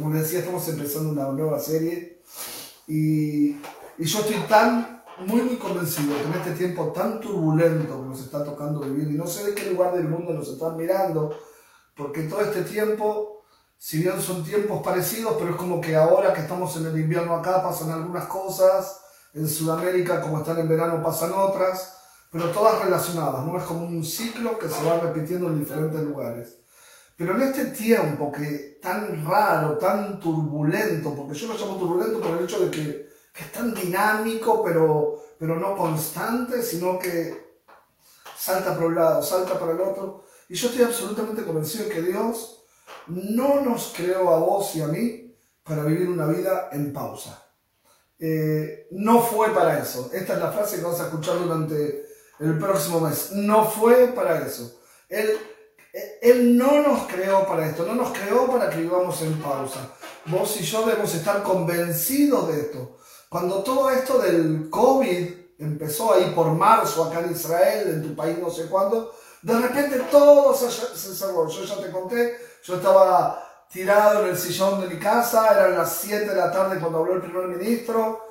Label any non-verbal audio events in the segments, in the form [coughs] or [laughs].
como les decía, estamos empezando una nueva serie y, y yo estoy tan, muy, muy convencido que en este tiempo tan turbulento que nos está tocando vivir, y no sé de qué lugar del mundo nos están mirando, porque todo este tiempo, si bien son tiempos parecidos, pero es como que ahora que estamos en el invierno acá pasan algunas cosas, en Sudamérica como están en verano pasan otras, pero todas relacionadas, ¿no? Es como un ciclo que se va repitiendo en diferentes lugares. Pero en este tiempo que tan raro, tan turbulento, porque yo lo llamo turbulento por el hecho de que, que es tan dinámico, pero, pero no constante, sino que salta por un lado, salta para el otro. Y yo estoy absolutamente convencido de que Dios no nos creó a vos y a mí para vivir una vida en pausa. Eh, no fue para eso. Esta es la frase que vamos a escuchar durante el próximo mes. No fue para eso. Él él no nos creó para esto, no nos creó para que vivamos en pausa. Vos y yo debemos estar convencidos de esto. Cuando todo esto del COVID empezó ahí por marzo acá en Israel, en tu país no sé cuándo, de repente todo se, cerró. Yo ya te conté, yo estaba tirado en el sillón de mi casa, eran las 7 de la tarde cuando habló el primer ministro,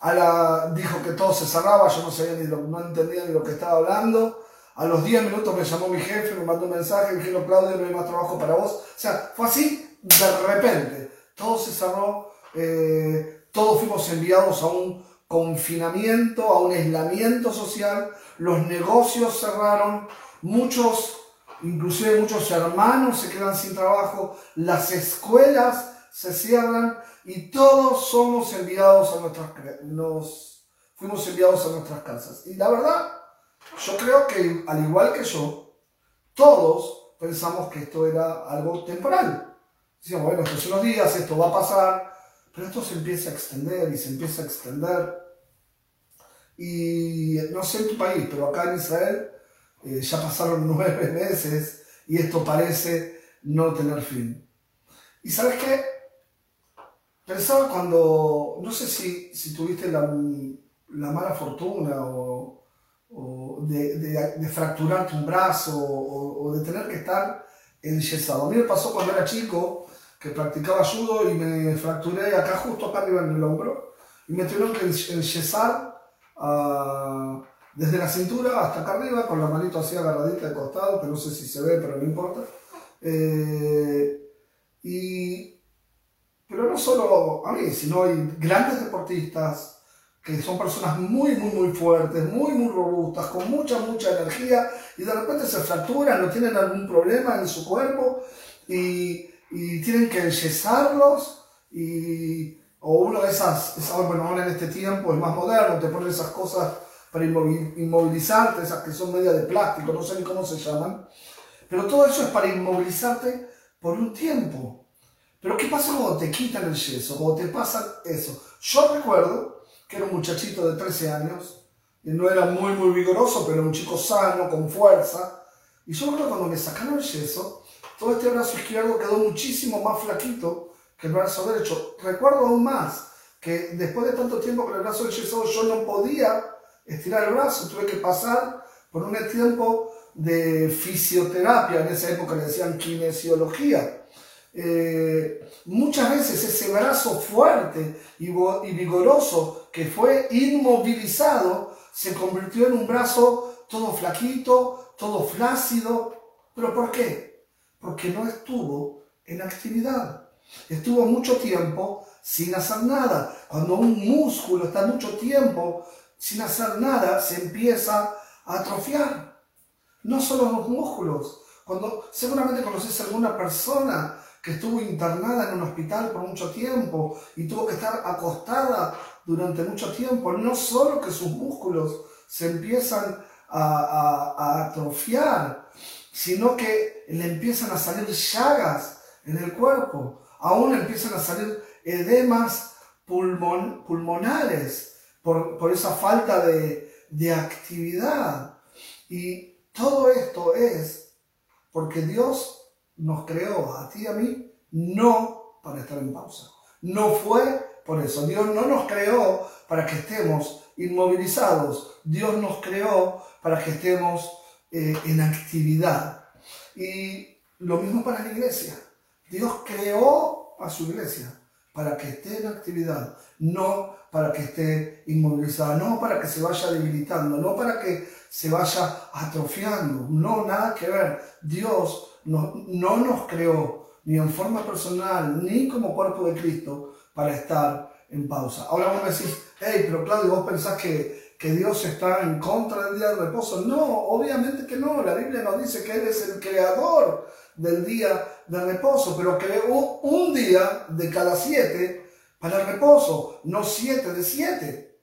a la, dijo que todo se cerraba, yo no sabía ni lo, no entendía ni lo que estaba hablando. A los 10 minutos me llamó mi jefe, me mandó un mensaje, me dijo, Claudio, no hay más trabajo para vos. O sea, fue así de repente. Todo se cerró, eh, todos fuimos enviados a un confinamiento, a un aislamiento social, los negocios cerraron, muchos, inclusive muchos hermanos se quedan sin trabajo, las escuelas se cierran y todos somos enviados a nuestras, nos fuimos enviados a nuestras casas. Y la verdad, yo creo que, al igual que yo, todos pensamos que esto era algo temporal. Decíamos, bueno, estos son los días, esto va a pasar, pero esto se empieza a extender y se empieza a extender. Y no sé en tu país, pero acá en Israel eh, ya pasaron [laughs] nueve meses y esto parece no tener fin. ¿Y sabes qué? Pensaba cuando, no sé si, si tuviste la, la mala fortuna o, o de, de, de, fracturarte un brazo o, o, de tener que estar enyesado. A mí me pasó cuando era chico que practicaba judo y me fracturé acá justo acá arriba en el hombro y me tuvieron que enyesar uh, desde la cintura hasta acá arriba con la manito así agarradita de costado, que no sé si se ve, pero no importa. Eh, y, pero no solo a mí, sino hay grandes deportistas, que son personas muy, muy, muy fuertes, muy, muy robustas, con mucha, mucha energía, y de repente se fracturan o tienen algún problema en su cuerpo y, y tienen que enyesarlos, y, o una de esas, esas, bueno, ahora en este tiempo es más moderno, te ponen esas cosas para inmovilizarte, esas que son medias de plástico, no sé ni cómo se llaman, pero todo eso es para inmovilizarte por un tiempo. Pero ¿qué pasa cuando te quitan el yeso, cuando te pasa eso? Yo recuerdo que era un muchachito de 13 años, y no era muy, muy vigoroso, pero un chico sano, con fuerza. Y yo creo cuando me sacaron el yeso, todo este brazo izquierdo quedó muchísimo más flaquito que el brazo derecho. Recuerdo aún más que después de tanto tiempo con el brazo yeso yo no podía estirar el brazo, tuve que pasar por un tiempo de fisioterapia, en esa época le decían kinesiología. Eh, muchas veces ese brazo fuerte y vigoroso que fue inmovilizado se convirtió en un brazo todo flaquito, todo flácido. ¿Pero por qué? Porque no estuvo en actividad. Estuvo mucho tiempo sin hacer nada. Cuando un músculo está mucho tiempo sin hacer nada, se empieza a atrofiar. No solo los músculos. Cuando seguramente conoces a alguna persona que estuvo internada en un hospital por mucho tiempo y tuvo que estar acostada durante mucho tiempo, no solo que sus músculos se empiezan a, atrofiar, sino que le empiezan a salir llagas en el cuerpo, aún empiezan a salir edemas pulmon, pulmonares por, por, esa falta de, de actividad. Y todo esto es porque Dios nos creó a ti y a mí no para estar en pausa. No fue por eso. Dios no nos creó para que estemos inmovilizados. Dios nos creó para que estemos eh, en actividad. Y lo mismo para la iglesia. Dios creó a su iglesia para que esté en actividad, no para que esté inmovilizada, no para que se vaya debilitando, no para que se vaya atrofiando, no, nada que ver. Dios no, no nos creó ni en forma personal, ni como cuerpo de Cristo, para estar en pausa. Ahora vos me decís, hey, pero Claudio, vos pensás que, que Dios está en contra del día de reposo. No, obviamente que no. La Biblia nos dice que Él es el creador del día de reposo, pero creó un día de cada siete para el reposo, no siete de siete.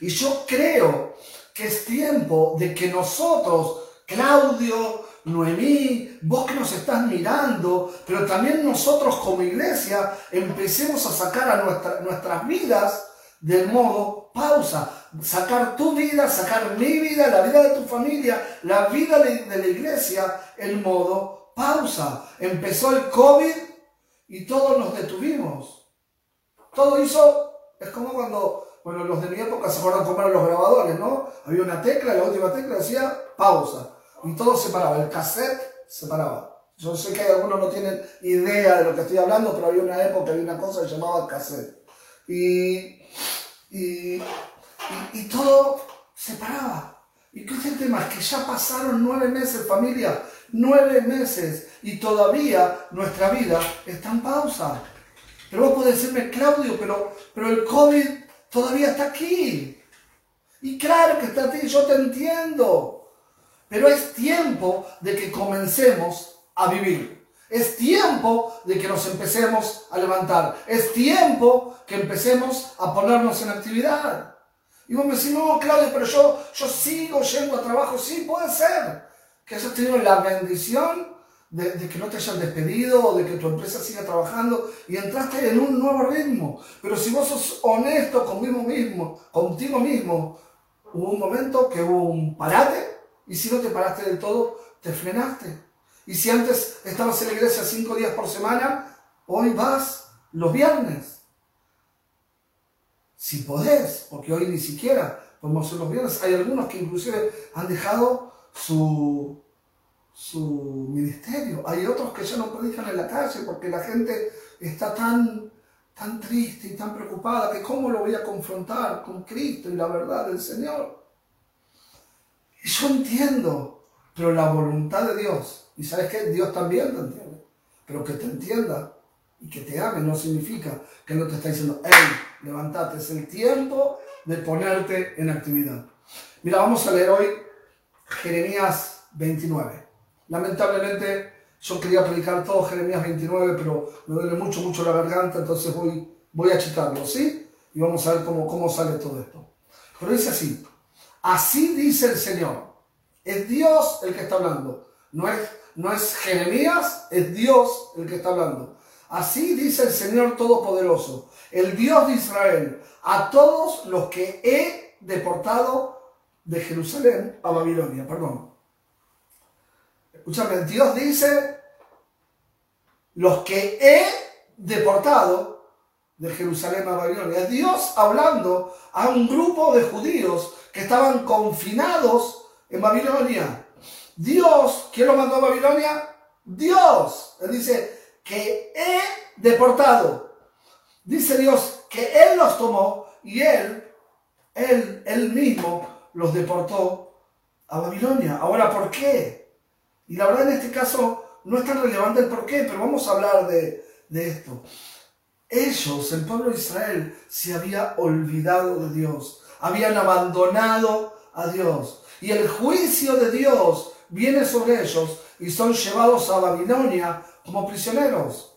Y yo creo que es tiempo de que nosotros, Claudio, Noemí, vos que nos estás mirando, pero también nosotros como iglesia empecemos a sacar a nuestras vidas del modo pausa, sacar tu vida, sacar mi vida, la vida de tu familia, la vida de, la iglesia, el modo pausa. Empezó el COVID y todos nos detuvimos. Todo hizo, es como cuando, bueno, los de mi época se acuerdan cómo eran los grabadores, ¿no? Había una tecla, la última tecla decía pausa y todo se paraba, el cassette se paraba. Yo sé que algunos no tienen idea de lo que estoy hablando, pero había una época, había una cosa que llamaba cassette. Y, y, y, todo se paraba. ¿Y qué es el tema? Es que ya pasaron nueve meses, familia, nueve meses, y todavía nuestra vida está en pausa. Pero vos podés decirme, Claudio, pero, pero el COVID todavía está aquí. Y claro que está aquí, yo te entiendo. Pero es tiempo de que comencemos a vivir. Es tiempo de que nos empecemos a levantar. Es tiempo que empecemos a ponernos en actividad. Y vos me decís, no, Claudio, pero yo, yo sigo yendo a trabajo. Sí, puede ser. Que hayas tenido la bendición de, de, que no te hayan despedido o de que tu empresa siga trabajando y entraste en un nuevo ritmo. Pero si vos sos honesto conmigo mismo, contigo mismo, hubo un momento que hubo un parate y si no te paraste del todo, te frenaste. Y si antes estabas en la iglesia cinco días por semana, hoy vas los viernes. Si podés, porque hoy ni siquiera podemos hacer los viernes. Hay algunos que inclusive han dejado su, su ministerio. Hay otros que ya no predican en la calle porque la gente está tan, tan triste y tan preocupada que cómo lo voy a confrontar con Cristo y la verdad del Señor. Y yo entiendo, pero la voluntad de Dios, y sabes que Dios también te entiende, pero que te entienda y que te ame no significa que no te está diciendo, hey, levantate, es el tiempo de ponerte en actividad. Mira, vamos a leer hoy Jeremías 29. Lamentablemente yo quería predicar todo Jeremías 29, pero me duele mucho, mucho la garganta, entonces voy, voy a achicarlo, ¿sí? Y vamos a ver cómo, cómo sale todo esto. Pero dice así, Así dice el Señor. Es Dios el que está hablando. No es, no es Jeremías, es Dios el que está hablando. Así dice el Señor Todopoderoso, el Dios de Israel, a todos los que he deportado de Jerusalén a Babilonia. Perdón. Escúchame, Dios dice, los que he deportado de Jerusalén a Babilonia. Dios hablando a un grupo de judíos que estaban confinados en Babilonia. Dios, ¿quién lo mandó a Babilonia? Dios. Él dice que he deportado. Dice Dios que Él los tomó y Él, Él, Él mismo los deportó a Babilonia. Ahora, ¿por qué? Y la verdad en este caso no es tan relevante el por qué, pero vamos a hablar de, de esto. Ellos, el pueblo de Israel, se había olvidado de Dios, habían abandonado a Dios. Y el juicio de Dios viene sobre ellos y son llevados a Babilonia como prisioneros.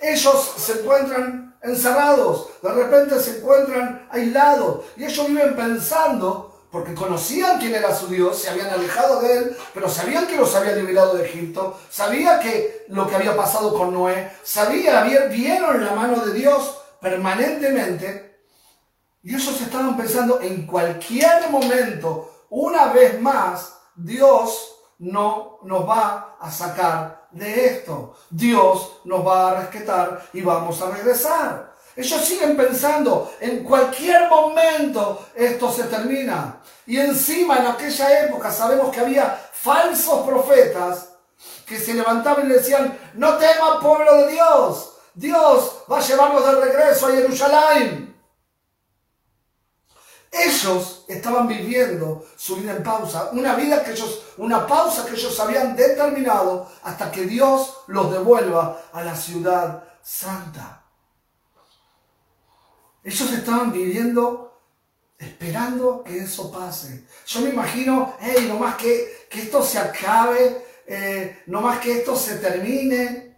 Ellos se encuentran encerrados, de repente se encuentran aislados y ellos viven pensando porque conocían quién era su Dios, se habían alejado de él, pero sabían que los había liberado de Egipto, sabía que lo que había pasado con Noé, sabía, vieron la mano de Dios permanentemente, y ellos estaban pensando en cualquier momento, una vez más, Dios no nos va a sacar de esto. Dios nos va a rescatar y vamos a regresar. Ellos siguen pensando, en cualquier momento esto se termina. Y encima en aquella época sabemos que había falsos profetas que se levantaban y le decían, no temas pueblo de Dios, Dios va a llevarnos de regreso a Jerusalén. Ellos estaban viviendo su vida en pausa, una vida que ellos, una pausa que ellos habían determinado hasta que Dios los devuelva a la ciudad santa. Ellos estaban viviendo esperando que eso pase. Yo me imagino, hey, no más que, que esto se acabe, eh, no más que esto se termine.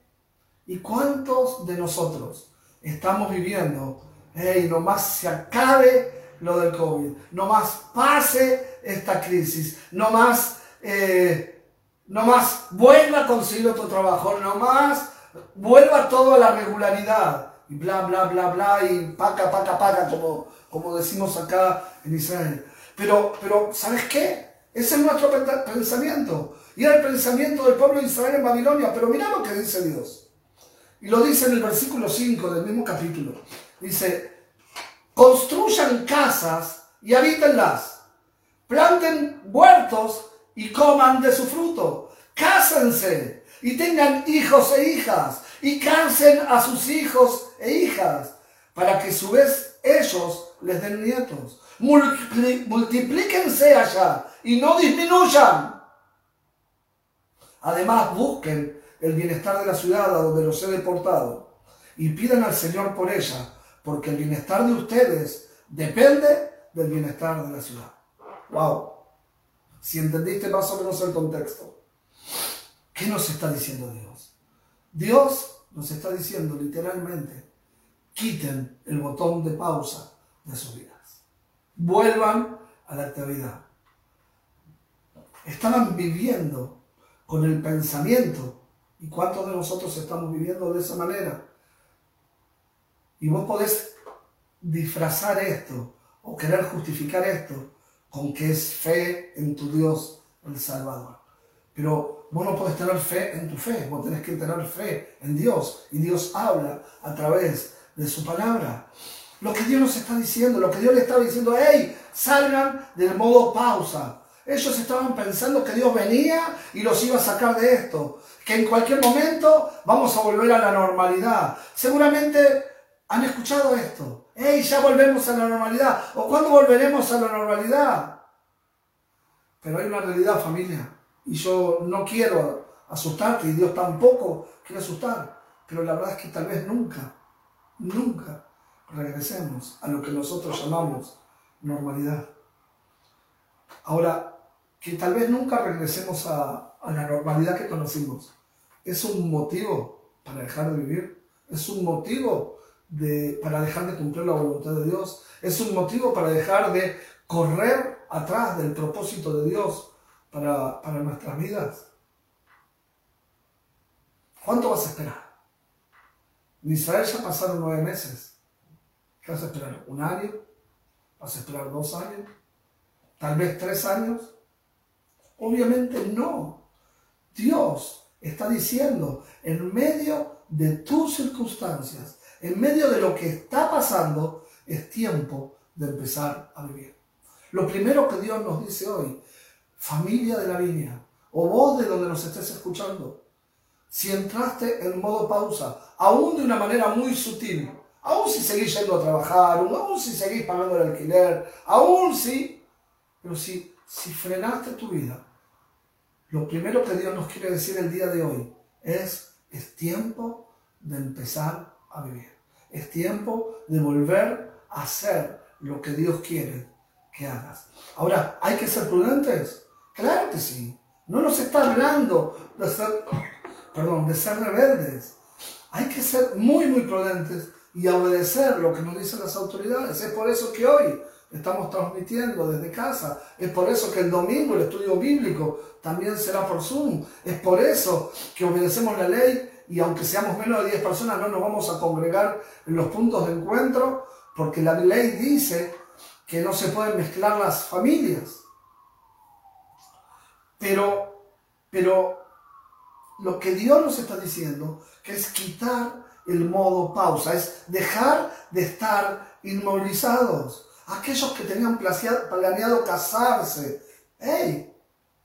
¿Y cuántos de nosotros estamos viviendo, hey, no más se acabe lo del COVID, no más pase esta crisis, no más, eh, no más vuelva a conseguir otro trabajo, no más vuelva todo a la regularidad y bla, bla, bla, bla, y paca, paca, paca, como, como decimos acá en Israel. Pero, pero, ¿sabes qué? Ese es nuestro pensamiento. Y era el pensamiento del pueblo de Israel en Babilonia. Pero mira lo que dice Dios. Y lo dice en el versículo 5 del mismo capítulo. Dice, construyan casas y habítenlas. Planten huertos y coman de su fruto. Cásense y tengan hijos e hijas. Y cansen a sus hijos e hijas. Para que a su vez ellos les den nietos. multiplíquense allá y no disminuyan. Además, busquen el bienestar de la ciudad a donde los he deportado y pidan al Señor por ella porque el bienestar de ustedes depende del bienestar de la ciudad. ¡Wow! Si entendiste más o menos el contexto, ¿qué nos está diciendo Dios? Dios nos está diciendo literalmente, quiten el botón de pausa de sus vidas. Vuelvan a la actividad. Estaban viviendo con el pensamiento. ¿Y cuántos de nosotros estamos viviendo de esa manera? Y vos podés disfrazar esto o querer justificar esto con que es fe en tu Dios, el Salvador. Pero vos no podés tener fe en tu fe, vos tenés que tener fe en Dios. Y Dios habla a través de su palabra. Lo que Dios nos está diciendo, lo que Dios le estaba diciendo, hey, salgan del modo pausa. Ellos estaban pensando que Dios venía y los iba a sacar de esto, que en cualquier momento vamos a volver a la normalidad. Seguramente ¿Han escuchado esto? ¡Ey, ya volvemos a la normalidad! ¿O cuándo volveremos a la normalidad? Pero hay una realidad, familia. Y yo no quiero asustarte, y Dios tampoco quiere asustar. Pero la verdad es que tal vez nunca, nunca regresemos a lo que nosotros llamamos normalidad. Ahora, que tal vez nunca regresemos a, la normalidad que conocimos, ¿es un motivo para dejar de vivir? ¿Es un motivo para dejar de cumplir la voluntad de Dios. Es un motivo para dejar de correr atrás del propósito de Dios para, para nuestras vidas. ¿Cuánto vas a esperar? En Israel ya pasaron nueve meses. ¿Qué vas a esperar? ¿Un año? ¿Vas a esperar dos años? ¿Tal vez tres años? Obviamente no. Dios está diciendo, en medio de tus circunstancias, en medio de lo que está pasando, es tiempo de empezar a vivir. Lo primero que Dios nos dice hoy, familia de la viña, o vos de donde nos estés escuchando, si entraste en modo pausa, aún de una manera muy sutil, aún si seguís yendo a trabajar, aún si seguís pagando el alquiler, aún si, pero si, si frenaste tu vida, lo primero que Dios nos quiere decir el día de hoy es, es tiempo de empezar a vivir. Es tiempo de volver a hacer lo que Dios quiere que hagas. Ahora, ¿hay que ser prudentes? Claro que sí. No nos está hablando de ser, perdón, de ser rebeldes. Hay que ser muy, muy prudentes y obedecer lo que nos dicen las autoridades. Es por eso que hoy estamos transmitiendo desde casa. Es por eso que el domingo el estudio bíblico también será por Zoom. Es por eso que obedecemos la ley y aunque seamos menos de 10 personas no nos vamos a congregar en los puntos de encuentro porque la ley dice que no se pueden mezclar las familias. Pero, pero lo que Dios nos está diciendo que es quitar el modo pausa, es dejar de estar inmovilizados. Aquellos que tenían planeado casarse, ¡hey!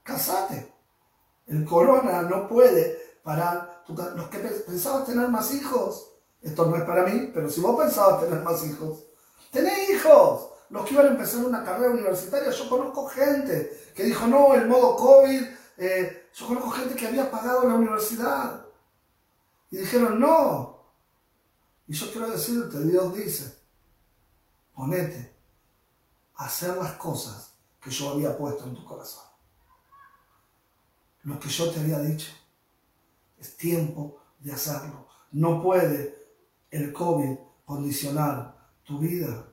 Casate. El corona no puede parar los que pensabas tener más hijos, esto no es para mí, pero si vos pensabas tener más hijos, tenés hijos. Los que iban a empezar una carrera universitaria, yo conozco gente que dijo, no, el modo COVID, eh, yo conozco gente que había pagado la universidad. Y dijeron, no. Y yo quiero decirte, Dios dice, ponete a hacer las cosas que yo había puesto en tu corazón. Lo que yo te había dicho. Es tiempo de hacerlo. No puede el COVID condicionar tu vida.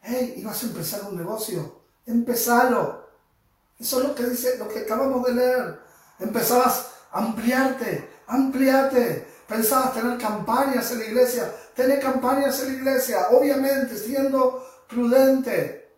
Hey, ¿ibas a empezar un negocio? Empezalo. Eso es lo que dice, lo que acabamos de leer. Empezabas a ampliarte, ampliate. Pensabas tener campañas en la iglesia, tener campañas en la iglesia, obviamente siendo prudente.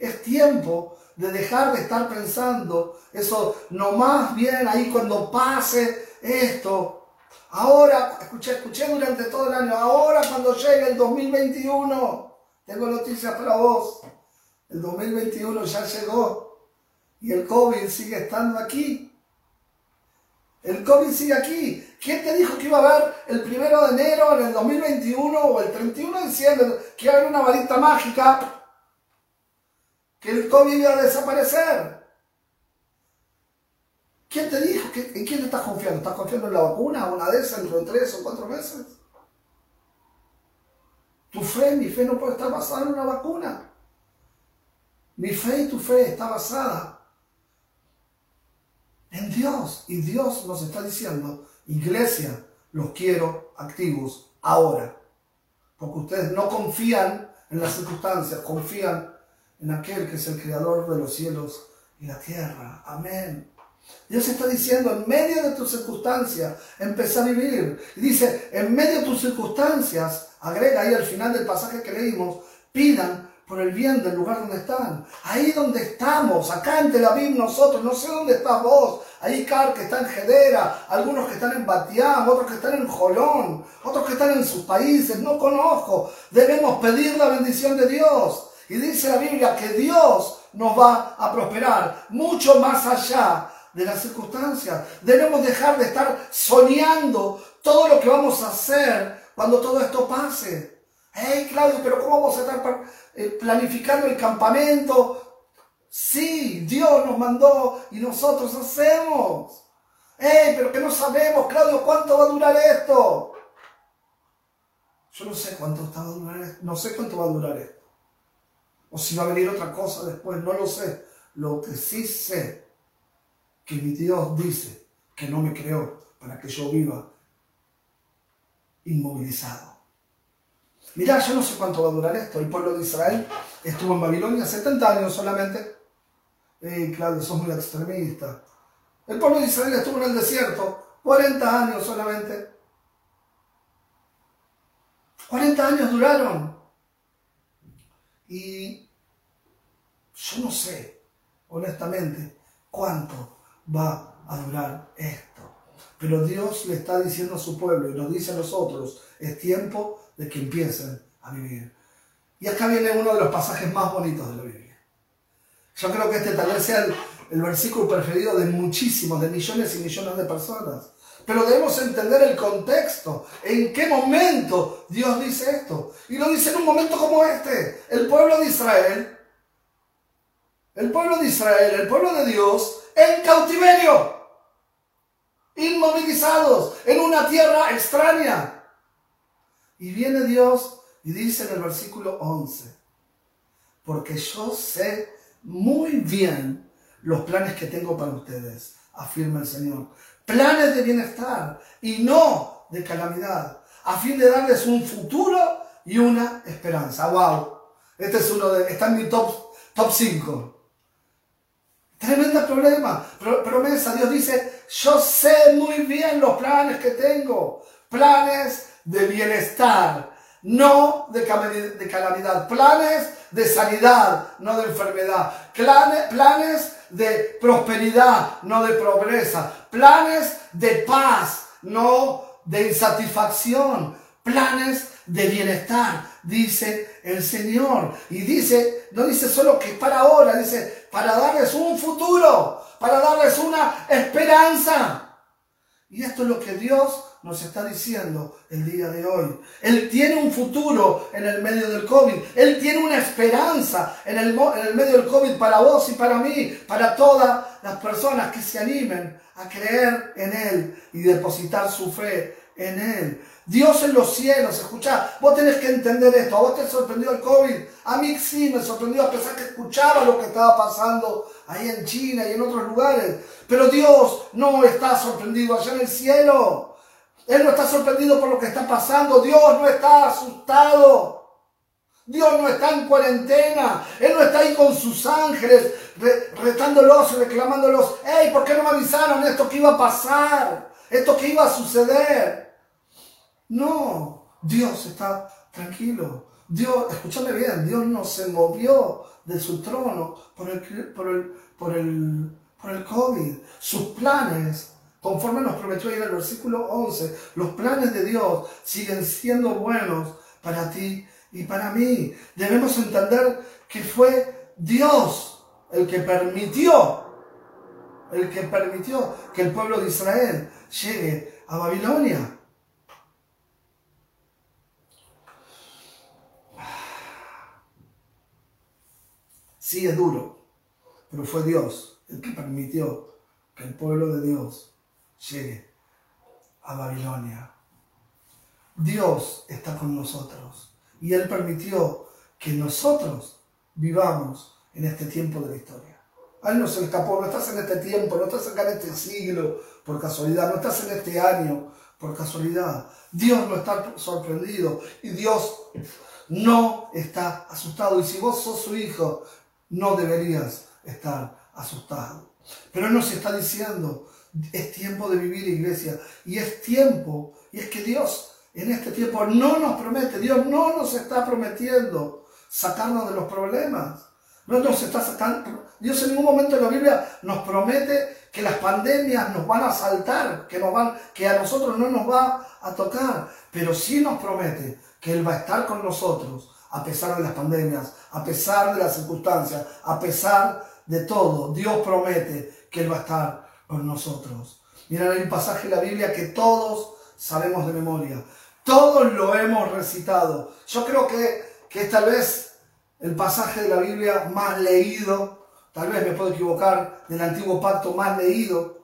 Es tiempo de dejar de estar pensando eso, no más bien ahí cuando pase esto. Ahora, escuché, escuché durante todo el año, ahora cuando llegue el 2021, tengo noticias para vos. El 2021 ya llegó y el COVID sigue estando aquí. El COVID sigue aquí. ¿Quién te dijo que iba a haber el primero de enero en el 2021 o el 31 de diciembre que iba a haber una varita mágica? Que el COVID iba a desaparecer. ¿Quién te dijo? ¿En quién estás confiando? ¿Estás confiando en la vacuna? ¿Una de esas dentro de tres o cuatro meses? Tu fe, mi fe no puede estar basada en una vacuna. Mi fe y tu fe está basada en Dios. Y Dios nos está diciendo, iglesia, los quiero activos ahora. Porque ustedes no confían en las circunstancias, confían en aquel que es el creador de los cielos y la tierra. Amén. Dios está diciendo, en medio de tus circunstancias, empieza a vivir. Y dice, en medio de tus circunstancias, agrega ahí al final del pasaje que leímos, pidan por el bien del lugar donde están. Ahí donde estamos, acá en Tel Aviv nosotros, no sé dónde estás vos. Ahí Car que está en Jedera, algunos que están en Batián, otros que están en Jolón, otros que están en sus países, no conozco. Debemos pedir la bendición de Dios. Y dice la Biblia que Dios nos va a prosperar mucho más allá de las circunstancias. Debemos dejar de estar soñando todo lo que vamos a hacer cuando todo esto pase. Hey, Claudio, pero ¿cómo vamos a estar eh, planificando el campamento? Sí, Dios nos mandó y nosotros hacemos. Hey, pero que no sabemos, Claudio, cuánto va a durar esto. Yo no sé cuánto va a durar esto. No sé cuánto va a durar esto. O si va a venir otra cosa después, no lo sé. Lo que sí sé, que mi Dios dice que no me creó para que yo viva inmovilizado. Mirá, yo no sé cuánto va a durar esto. El pueblo de Israel estuvo en Babilonia 70 años solamente. Eh, claro, sos muy extremista. El pueblo de Israel estuvo en el desierto 40 años solamente. 40 años duraron. Y yo no sé, honestamente, cuánto va a durar esto. Pero Dios le está diciendo a su pueblo y nos dice a nosotros, es tiempo de que empiecen a vivir. Y acá viene uno de los pasajes más bonitos de la Biblia. Yo creo que este tal vez sea el, versículo preferido de muchísimos, de millones y millones de personas. Pero debemos entender el contexto, en qué momento Dios dice esto. Y lo dice en un momento como este. El pueblo de Israel, el pueblo de Israel, el pueblo de Dios, en cautiverio, inmovilizados, en una tierra extraña. Y viene Dios y dice en el versículo 11, porque yo sé muy bien los planes que tengo para ustedes, afirma el Señor. Planes de bienestar y no de calamidad, a fin de darles un futuro y una esperanza. ¡Wow! Este es uno de, está en mi top, top 5. Tremenda problema, promesa. Dios dice, yo sé muy bien los planes que tengo. Planes de bienestar, no de calamidad. Planes de sanidad, no de enfermedad. Planes de prosperidad, no de pobreza. Planes de paz, no de insatisfacción. Planes de bienestar, dice el Señor. Y dice, no dice solo que para ahora, dice, para darles un futuro, para darles una esperanza. Y esto es lo que Dios nos está diciendo el día de hoy. Él tiene un futuro en el medio del COVID. Él tiene una esperanza en el, en el medio del COVID para vos y para mí, para todas las personas que se animen a creer en Él y depositar su fe en Él. Dios en los cielos, escucha, vos tenés que entender esto, a vos te sorprendió el COVID, a mí sí me sorprendió a pesar que escuchaba lo que estaba pasando ahí en China y en otros lugares, pero Dios no está sorprendido allá en el cielo, Él no está sorprendido por lo que está pasando, Dios no está asustado. Dios no está en cuarentena. Él no está ahí con sus ángeles retándolos y reclamándolos. ¡Ey! ¿Por qué no me avisaron esto que iba a pasar? Esto que iba a suceder. No, Dios está tranquilo. Dios, escúchame bien, Dios no se movió de su trono por el, por el, por el, por el COVID. Sus planes, conforme nos prometió ahí en el versículo 11, los planes de Dios siguen siendo buenos para ti y para mí. Debemos entender que fue Dios el que permitió, el que permitió que el pueblo de Israel llegue a Babilonia. Sí es duro, pero fue Dios el que permitió que el pueblo de Dios llegue a Babilonia. Dios está con nosotros y Él permitió que nosotros vivamos en este tiempo de la historia. Él no se escapó, no estás en este tiempo, no estás acá en este siglo por casualidad, no estás en este año por casualidad. Dios no está sorprendido y Dios no está asustado. Y si vos sos su hijo, no deberías estar asustado. Pero nos está diciendo, es tiempo de vivir iglesia y es tiempo, y es que Dios en este tiempo no nos promete, Dios no nos está prometiendo sacarnos de los problemas. No nos está sacando, Dios en ningún momento en la Biblia nos promete que las pandemias nos van a saltar, que, nos van, que a nosotros no nos va a tocar, pero sí nos promete que Él va a estar con nosotros a pesar de las pandemias, a pesar de las circunstancias, a pesar de todo. Dios promete que Él va a estar con nosotros. Miren, hay un pasaje en la Biblia que todos sabemos de memoria. Todos lo hemos recitado. Yo creo que, que es tal vez el pasaje de la Biblia más leído, tal vez me puedo equivocar, del antiguo pacto más leído.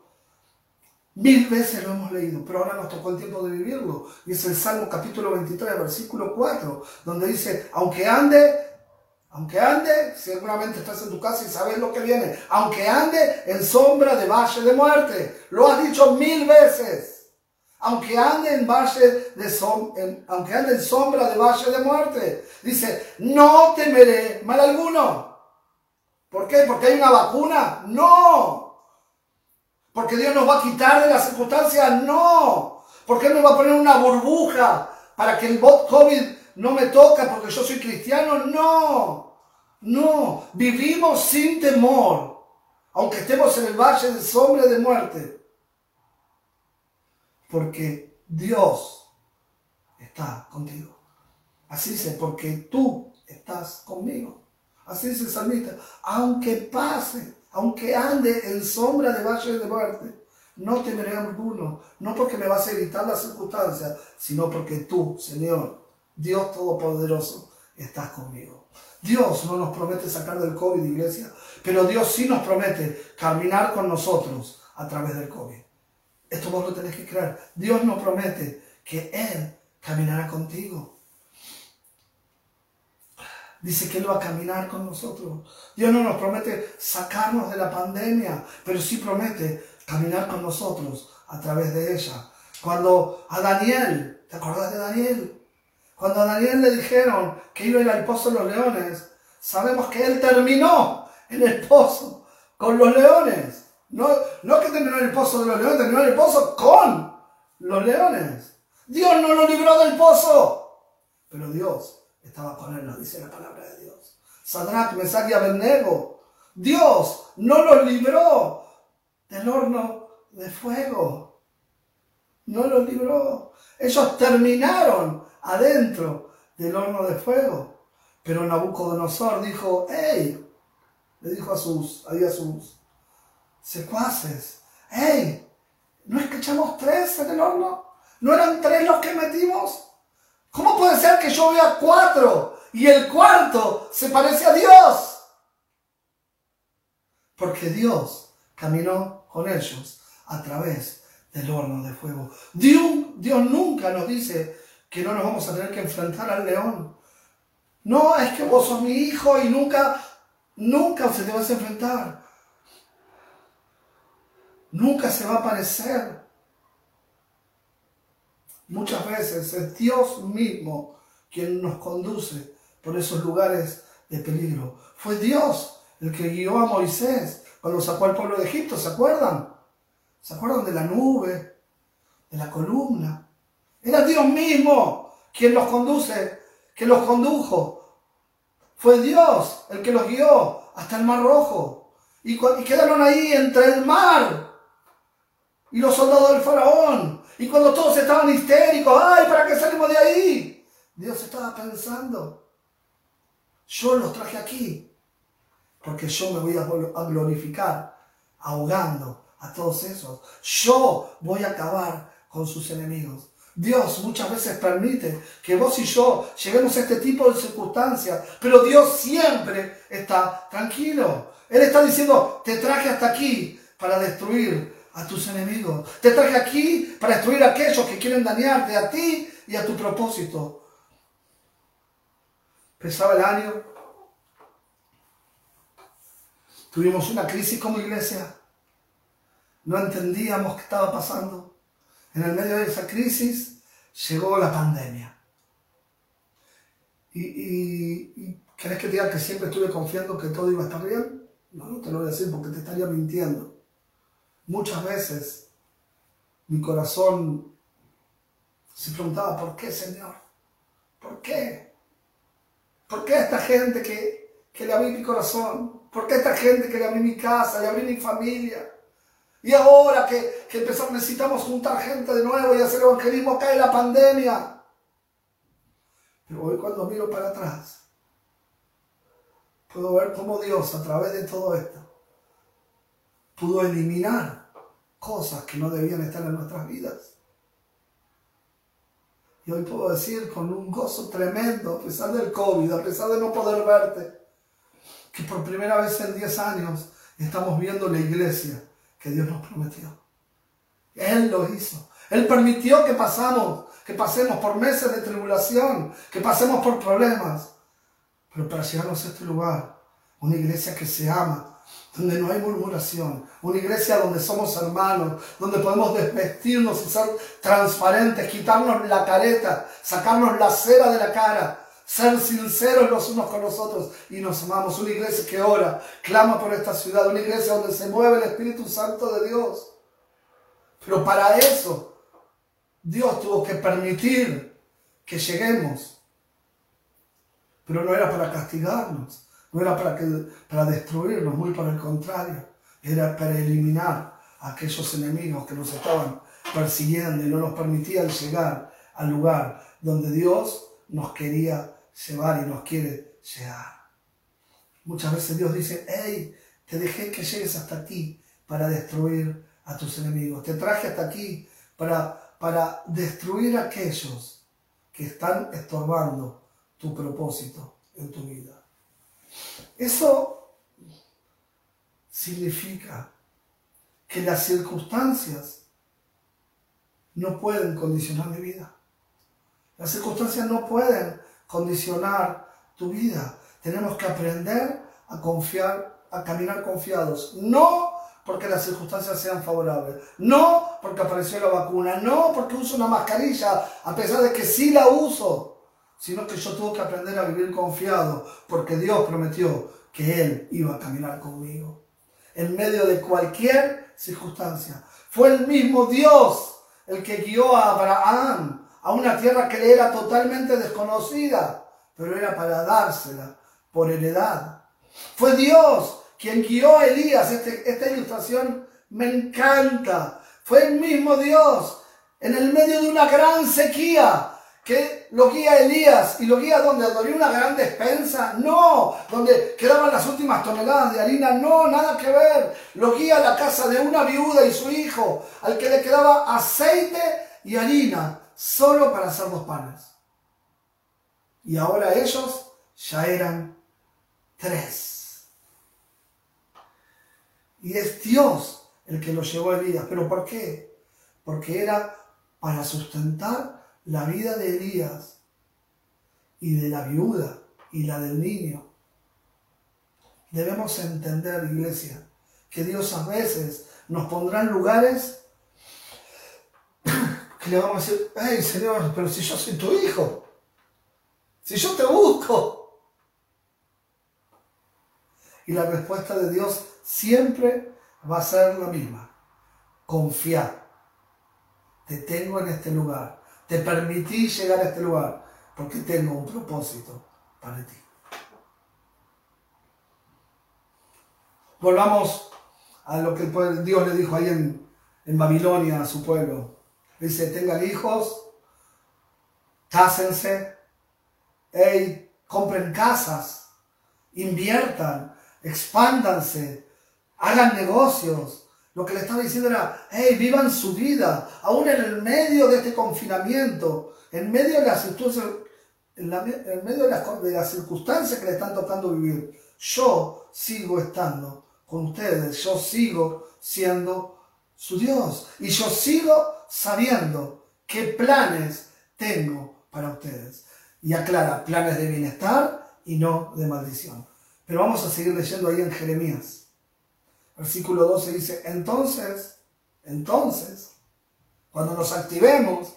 Mil veces lo hemos leído, pero ahora nos tocó el tiempo de vivirlo. Y es el Salmo capítulo 23, versículo 4, donde dice, aunque ande, aunque ande, seguramente estás en tu casa y sabes lo que viene, aunque ande en sombra de valle de muerte. Lo has dicho mil veces aunque ande en valle de aunque ande en sombra de valle de muerte. Dice, no temeré mal alguno. ¿Por qué? ¿Porque hay una vacuna? No. ¿Porque Dios nos va a quitar de las circunstancias? No. ¿Por qué nos va a poner una burbuja para que el COVID no me toque porque yo soy cristiano? No. No. Vivimos sin temor. Aunque estemos en el valle de sombra de muerte porque Dios está contigo. Así dice, porque tú estás conmigo. Así dice el salmista, aunque pase, aunque ande en sombra de valle de muerte, no temeré alguno, no porque me vas a evitar las circunstancias, sino porque tú, Señor, Dios Todopoderoso, estás conmigo. Dios no nos promete sacar del COVID, iglesia, pero Dios sí nos promete caminar con nosotros a través del COVID. Esto vos lo tenés que creer. Dios nos promete que Él caminará contigo. Dice que Él va a caminar con nosotros. Dios no nos promete sacarnos de la pandemia, pero sí promete caminar con nosotros a través de ella. Cuando a Daniel, ¿te acordás de Daniel? Cuando a Daniel le dijeron que iba a ir al pozo de los leones, sabemos que él terminó en el pozo con los leones. No, no que terminó en el pozo de los leones, terminó en el pozo con los leones. Dios no lo libró del pozo, pero Dios estaba con él, nos dice la palabra de Dios. Sadrach, Mesach y Abednego, Dios no los libró del horno de fuego. No los libró. Ellos terminaron adentro del horno de fuego. Pero Nabucodonosor dijo, hey, le dijo a sus, a sus secuaces, hey, ¿no es que echamos tres en el horno? ¿No eran tres los que metimos? ¿Cómo puede ser que yo vea cuatro y el cuarto se parece a Dios? Porque Dios caminó con ellos a través del horno de fuego. Dios, nunca nos dice que no nos vamos a tener que enfrentar al león. No, es que vos sos mi hijo y nunca, nunca se te vas a enfrentar. Nunca se va a aparecer. Muchas veces es Dios mismo quien nos conduce por esos lugares de peligro. Fue Dios el que guió a Moisés cuando sacó al pueblo de Egipto, ¿se acuerdan? ¿Se acuerdan de la nube, de la columna? Era Dios mismo quien los conduce, que los condujo. Fue Dios el que los guió hasta el Mar Rojo. Y, y quedaron ahí entre el mar y los soldados del faraón. Y cuando todos estaban histéricos, ay, ¿para qué salimos de ahí? Dios estaba pensando, yo los traje aquí, porque yo me voy a glorificar ahogando a todos esos. Yo voy a acabar con sus enemigos. Dios muchas veces permite que vos y yo lleguemos a este tipo de circunstancias, pero Dios siempre está tranquilo. Él está diciendo, te traje hasta aquí para destruir a tus enemigos. Te traje aquí para destruir a aquellos que quieren dañarte a ti y a tu propósito. Pesaba el año. Tuvimos una crisis como iglesia. No entendíamos qué estaba pasando. En el medio de esa crisis llegó la pandemia. ¿Y, y, querés que diga que siempre estuve confiando que todo iba a estar bien? No, no te lo voy a decir porque te estaría mintiendo. Muchas veces mi corazón se preguntaba, ¿por qué, Señor? ¿Por qué? ¿Por qué esta gente que, que le abrí mi corazón? ¿Por qué esta gente que le abrí mi casa, le abrí mi familia? Y ahora que, que empezamos, necesitamos juntar gente de nuevo y hacer evangelismo, cae la pandemia. Pero hoy cuando miro para atrás, puedo ver cómo Dios a través de todo esto pudo eliminar cosas que no debían estar en nuestras vidas. Y hoy puedo decir con un gozo tremendo, a pesar del COVID, a pesar de no poder verte, que por primera vez en 10 años estamos viendo la iglesia que Dios nos prometió. Él lo hizo. Él permitió que pasamos, que pasemos por meses de tribulación, que pasemos por problemas. Pero para llegarnos a este lugar, una iglesia que se ama, donde no hay murmuración, una iglesia donde somos hermanos, donde podemos desvestirnos y ser transparentes, quitarnos la careta, sacarnos la cera de la cara, ser sinceros los unos con los otros y nos amamos. Una iglesia que ora, clama por esta ciudad, una iglesia donde se mueve el Espíritu Santo de Dios. Pero para eso Dios tuvo que permitir que lleguemos. Pero no era para castigarnos no era para, para destruirnos, muy por el contrario. Era para eliminar a aquellos enemigos que nos estaban persiguiendo y no nos permitían llegar al lugar donde Dios nos quería llevar y nos quiere llegar. Muchas veces Dios dice, hey, te dejé que llegues hasta aquí para destruir a tus enemigos. Te traje hasta aquí para, para destruir a aquellos que están estorbando tu propósito en tu vida. Eso significa que las circunstancias no pueden condicionar mi vida. Las circunstancias no pueden condicionar tu vida. Tenemos que aprender a confiar, a caminar confiados. No porque las circunstancias sean favorables. No porque apareció la vacuna. No porque uso una mascarilla, a pesar de que sí la uso sino que yo tuve que aprender a vivir confiado, porque Dios prometió que Él iba a caminar conmigo. En medio de cualquier circunstancia. Fue el mismo Dios el que guió a Abraham a una tierra que le era totalmente desconocida, pero era para dársela por heredad. Fue Dios quien guió a Elías. Este, esta ilustración me encanta. Fue el mismo Dios en el medio de una gran sequía que lo guía Elías y lo guía donde, había una gran despensa, no, donde quedaban las últimas toneladas de harina, no, nada que ver. Lo guía a la casa de una viuda y su hijo, al que le quedaba aceite y harina solo para hacer dos panes. Y ahora ellos ya eran tres. Y es Dios el que los llevó a Elías. ¿Pero por qué? Porque era para sustentar la vida de Elías y de la viuda y la del niño. Debemos entender, iglesia, que Dios a veces nos pondrá en lugares que le vamos a decir, hey Señor, pero si yo soy tu hijo, si yo te busco. Y la respuesta de Dios siempre va a ser la misma. Confiar. Te tengo en este lugar. Te permití llegar a este lugar porque tengo un propósito para ti. Volvamos a lo que Dios le dijo ahí en, Babilonia a su pueblo. Dice, tengan hijos, cásense, compren casas, inviertan, expándanse, hagan negocios. Lo que le estaba diciendo era, hey, vivan su vida, aún en el medio de este confinamiento, en medio de las en, medio de las, de las circunstancias que le están tocando vivir. Yo sigo estando con ustedes, yo sigo siendo su Dios y yo sigo sabiendo qué planes tengo para ustedes. Y aclara, planes de bienestar y no de maldición. Pero vamos a seguir leyendo ahí en Jeremías. Versículo 12 dice, entonces, entonces, cuando nos activemos,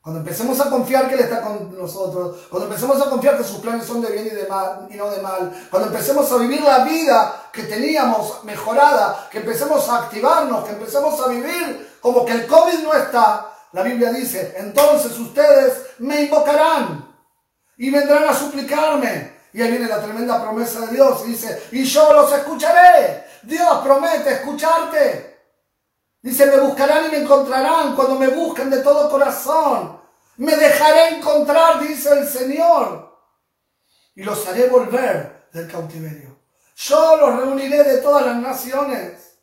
cuando empecemos a confiar que Él está con nosotros, cuando empecemos a confiar que sus planes son de bien y, de mal, y no de mal, cuando empecemos a vivir la vida que teníamos mejorada, que empecemos a activarnos, que empecemos a vivir como que el COVID no está, la Biblia dice, entonces ustedes me invocarán y vendrán a suplicarme y ahí viene la tremenda promesa de Dios. Y dice, y yo los escucharé. Dios promete escucharte. Dice, me buscarán y me encontrarán cuando me busquen de todo corazón. Me dejaré encontrar, dice el Señor. Y los haré volver del cautiverio. Yo los reuniré de todas las naciones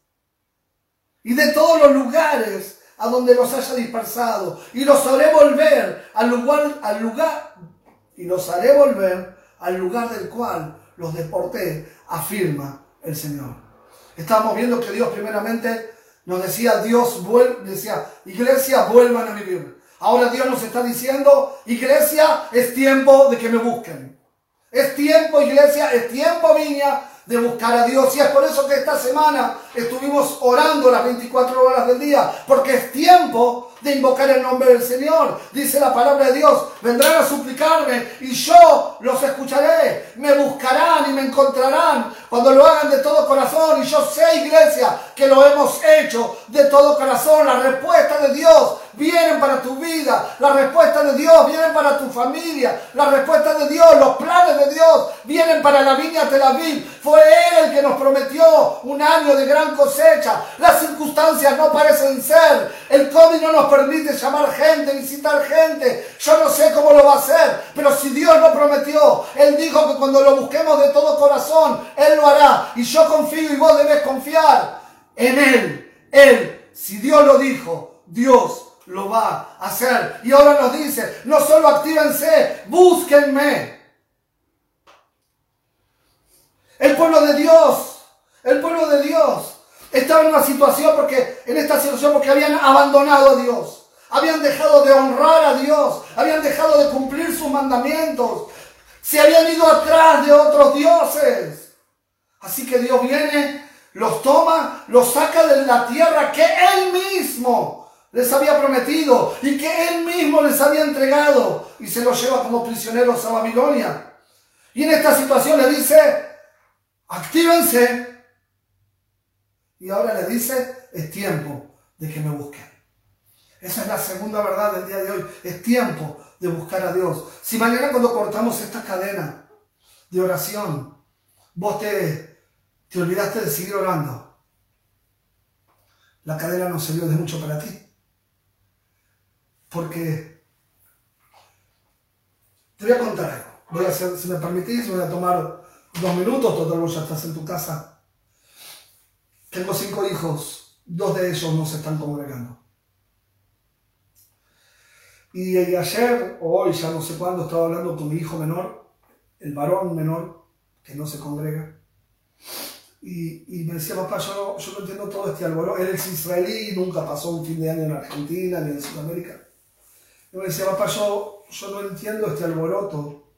y de todos los lugares a donde los haya dispersado. Y los haré volver al lugar, al lugar, y los haré volver al lugar del cual los deporté, afirma el Señor. Estamos viendo que Dios primeramente nos decía, Dios vuelve, decía, iglesia, vuelvan a vivir. Ahora Dios nos está diciendo, iglesia, es tiempo de que me busquen. Es tiempo, iglesia, es tiempo, viña, de buscar a Dios. Y es por eso que esta semana estuvimos orando las 24 horas del día, porque es tiempo de invocar el nombre del Señor. Dice la palabra de Dios, vendrán a suplicarme y yo los escucharé. Me buscarán y me encontrarán cuando lo hagan de todo corazón. Y yo sé, iglesia, que lo hemos hecho de todo corazón. La respuesta de Dios vienen para tu vida. La respuesta de Dios vienen para tu familia. La respuesta de Dios, los planes de Dios vienen para la viña Tel Aviv. Fue Él el que nos prometió un año de gran cosecha. Las circunstancias no parecen ser. El COVID no nos permite llamar gente, visitar gente. Yo no sé cómo lo va a hacer. Pero si Dios lo prometió, Él dijo que cuando lo busquemos de todo corazón, Él lo hará. Y yo confío y vos debes confiar en Él. Él, si Dios lo dijo, Dios lo va a hacer. Y ahora nos dice, no solo actívense, búsquenme. El pueblo de Dios, el pueblo de Dios estaba en una situación porque, en esta situación porque habían abandonado a Dios. Habían dejado de honrar a Dios, habían dejado de cumplir sus mandamientos, se habían ido atrás de otros dioses. Así que Dios viene, los toma, los saca de la tierra que Él mismo les había prometido y que él mismo les había entregado y se los lleva como prisioneros a Babilonia. Y en esta situación le dice, actívense. Y ahora le dice, es tiempo de que me busquen. Esa es la segunda verdad del día de hoy. Es tiempo de buscar a Dios. Si mañana cuando cortamos esta cadena de oración, vos te, te olvidaste de seguir orando, la cadena no sirvió de mucho para ti. Porque te voy a contar algo. Voy a si me permitís, voy a tomar dos minutos, total vos ya estás en tu casa. Tengo cinco hijos, dos de ellos no se están congregando. Y, ayer, o hoy, ya no sé cuándo, estaba hablando con mi hijo menor, el varón menor, que no se congrega. Y, me decía, papá, yo, no entiendo todo este alboroto. Él es israelí, nunca pasó un fin de año en Argentina ni en Sudamérica. Me decía, papá, yo, yo no entiendo este alboroto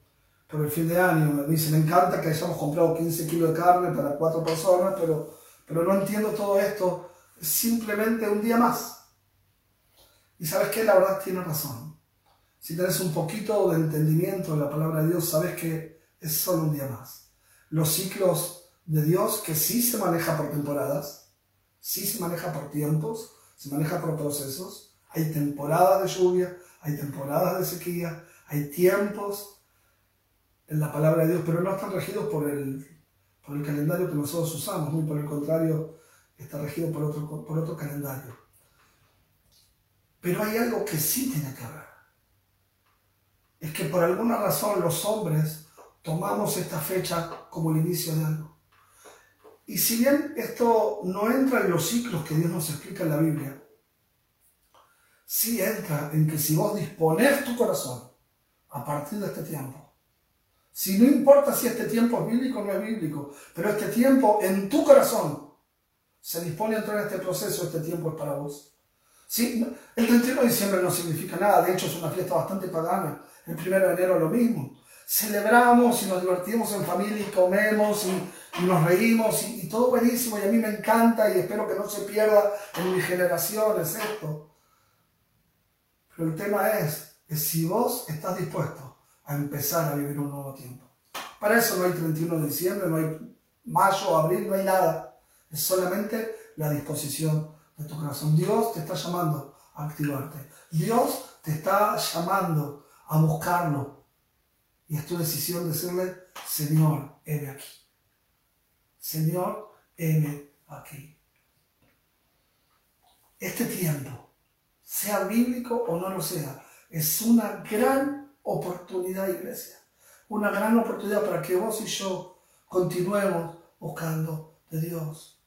por el fin de año. Me dice, me encanta que hayamos comprado 15 kilos de carne para cuatro personas, pero, pero no entiendo todo esto. Es simplemente un día más. Y sabes que la verdad tiene razón. Si tienes un poquito de entendimiento de la palabra de Dios, sabes que es solo un día más. Los ciclos de Dios, que sí se maneja por temporadas, sí se maneja por tiempos, se maneja por procesos. Hay temporadas de lluvia, hay temporadas de sequía, hay tiempos en la palabra de Dios, pero no están regidos por el, por el calendario que nosotros usamos, muy por el contrario, está regido por otro, por otro calendario. Pero hay algo que sí tiene que ver. Es que por alguna razón los hombres tomamos esta fecha como el inicio de algo. Y si bien esto no entra en los ciclos que Dios nos explica en la Biblia, sí entra en que si vos dispones tu corazón a partir de este tiempo, si no importa si este tiempo es bíblico o no es bíblico, pero este tiempo en tu corazón se dispone a entrar en este proceso, este tiempo es para vos. Sí, el 31 de diciembre no significa nada, de hecho es una fiesta bastante pagana. El 1 de enero lo mismo. Celebramos y nos divertimos en familia y comemos y, nos reímos y, todo buenísimo y a mí me encanta y espero que no se pierda en mi generación, esto. Pero el tema es, es si vos estás dispuesto a empezar a vivir un nuevo tiempo. Para eso no hay 31 de diciembre, no hay mayo, abril, no hay nada. Es solamente la disposición de tu corazón. Dios te está llamando a activarte. Dios te está llamando a buscarlo. Y es tu decisión decirle, Señor, heme aquí. Señor, heme aquí. Este tiempo, sea bíblico o no lo sea, es una gran oportunidad, iglesia. Una gran oportunidad para que vos y yo continuemos buscando de Dios.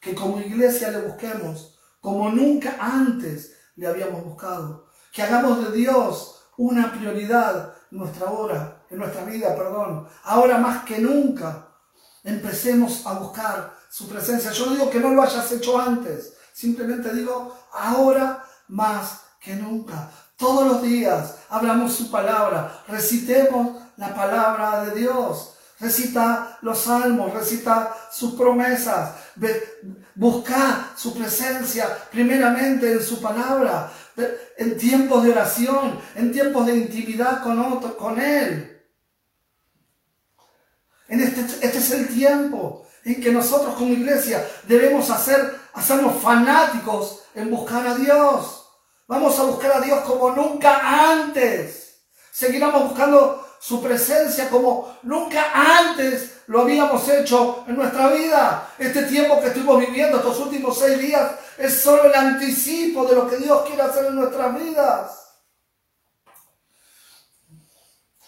Que como iglesia le busquemos como nunca antes le habíamos buscado. Que hagamos de Dios una prioridad en nuestra hora, en nuestra vida, perdón. Ahora más que nunca empecemos a buscar su presencia. Yo no digo que no lo hayas hecho antes, simplemente digo ahora más que nunca. Todos los días hablamos su palabra, recitemos la palabra de Dios, recita los salmos, recita sus promesas, Busca su presencia primeramente en su palabra, en tiempos de oración, en tiempos de intimidad con, otro, con Él. En este, este es el tiempo en que nosotros como iglesia debemos hacer, hacernos fanáticos en buscar a Dios. Vamos a buscar a Dios como nunca antes. Seguiremos buscando su presencia como nunca antes lo habíamos hecho en nuestra vida. Este tiempo que estuvimos viviendo, estos últimos seis días, es solo el anticipo de lo que Dios quiere hacer en nuestras vidas.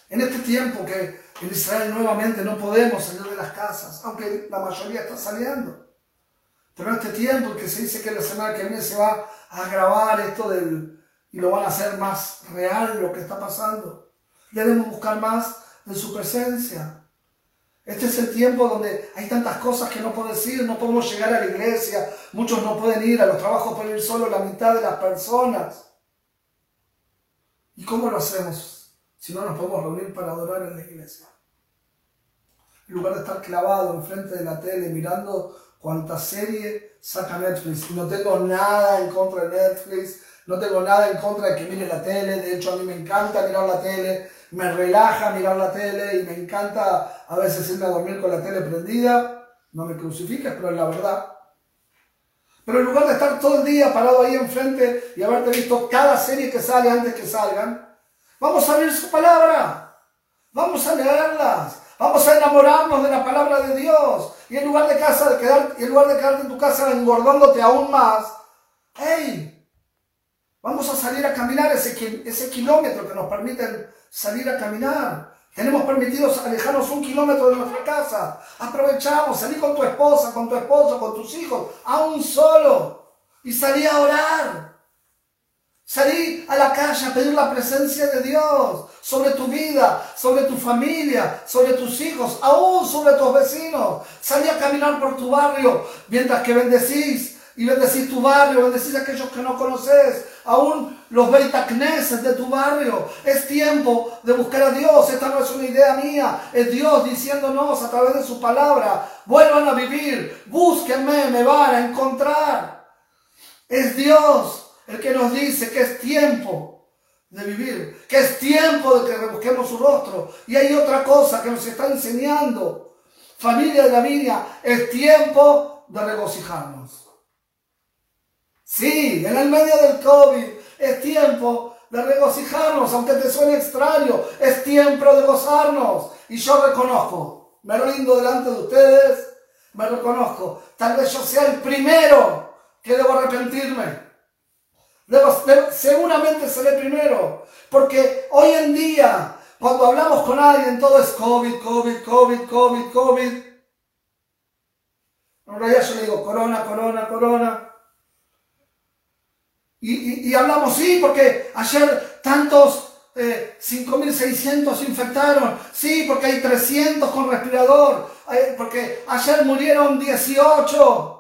En este tiempo que en Israel nuevamente no podemos salir de las casas, aunque la mayoría está saliendo. Pero este tiempo que se dice que la semana que viene se va a agravar esto del, y lo van a hacer más real lo que está pasando. Debemos buscar más de su presencia. Este es el tiempo donde hay tantas cosas que no podemos ir, no podemos llegar a la iglesia, muchos no pueden ir a los trabajos, pueden ir solo la mitad de las personas. ¿Y cómo lo hacemos si no nos podemos reunir para adorar en la iglesia? En lugar de estar clavado enfrente de la tele mirando cuánta serie saca Netflix. no tengo nada en contra de Netflix, no tengo nada en contra de que mire la tele, de hecho a mí me encanta mirar la tele, me relaja mirar la tele y me encanta a veces irme a dormir con la tele prendida. No me crucifiques, pero es la verdad. Pero en lugar de estar todo el día parado ahí enfrente y haberte visto cada serie que sale antes que salgan, vamos a abrir su palabra. Vamos a leerlas. Vamos a enamorarnos de la palabra de Dios. Y en lugar de, casa, de quedar, en lugar de quedarte en tu casa engordándote aún más, hey, Vamos a salir a caminar ese, ese kilómetro que nos permiten salir a caminar. Tenemos permitido alejarnos un kilómetro de nuestra casa. Aprovechamos, salí con tu esposa, con tu esposo, con tus hijos, a un solo. Y salí a orar. Salí a la calle a pedir la presencia de Dios sobre tu vida, sobre tu familia, sobre tus hijos, aún sobre tus vecinos. Salí a caminar por tu barrio mientras que bendecís y bendecís tu barrio, bendecís a aquellos que no conoces, aún los beitacneses de tu barrio. Es tiempo de buscar a Dios. Esta no es una idea mía, es Dios diciéndonos a través de su palabra, vuelvan a vivir, búsquenme, me van a encontrar. Es Dios el que nos dice que es tiempo de vivir, que es tiempo de que rebusquemos su rostro. Y hay otra cosa que nos está enseñando, familia de la Biblia, es tiempo de regocijarnos. Sí, en el medio del COVID es tiempo de regocijarnos, aunque te suene extraño, es tiempo de gozarnos. Y yo reconozco, me rindo delante de ustedes, me reconozco, tal vez yo sea el primero que debo arrepentirme seguramente seré primero, porque hoy en día, cuando hablamos con alguien, todo es COVID, COVID, COVID, COVID, COVID. En realidad yo le digo corona, corona, corona. Y, hablamos, sí, porque ayer tantos 5.600 eh, infectaron, sí, porque hay 300 con respirador, eh, porque ayer murieron 18.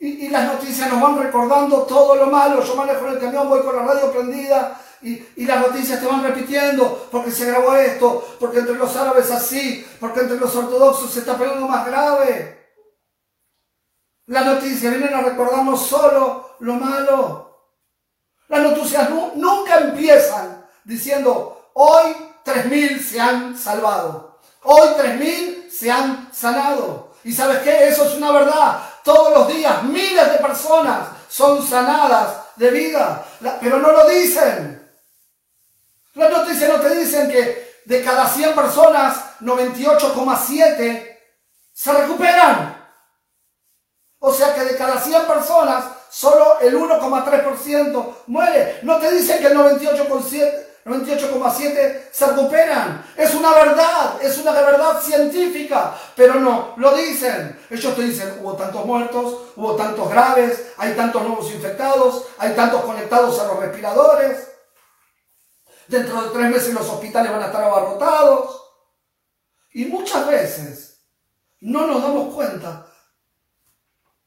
Y, las noticias nos van recordando todo lo malo. Yo manejo en el camión, voy con la radio prendida y, las noticias te van repitiendo porque se grabó esto, porque entre los árabes así, porque entre los ortodoxos se está poniendo más grave. Las noticias vienen a recordarnos solo lo malo. Las noticias nunca empiezan diciendo, hoy 3.000 se han salvado, hoy 3.000 se han sanado. ¿Y sabes qué? Eso es una verdad. Todos los días miles de personas son sanadas de vida, pero no lo dicen. Las noticias no te dicen que de cada 100 personas, 98,7 se recuperan. O sea que de cada 100 personas, solo el 1,3% muere. No te dicen que el 98,7 98,7 se recuperan. Es una verdad, es una verdad científica, pero no, lo dicen. Ellos te dicen, hubo tantos muertos, hubo tantos graves, hay tantos nuevos infectados, hay tantos conectados a los respiradores. Dentro de tres meses los hospitales van a estar abarrotados. Y muchas veces no nos damos cuenta,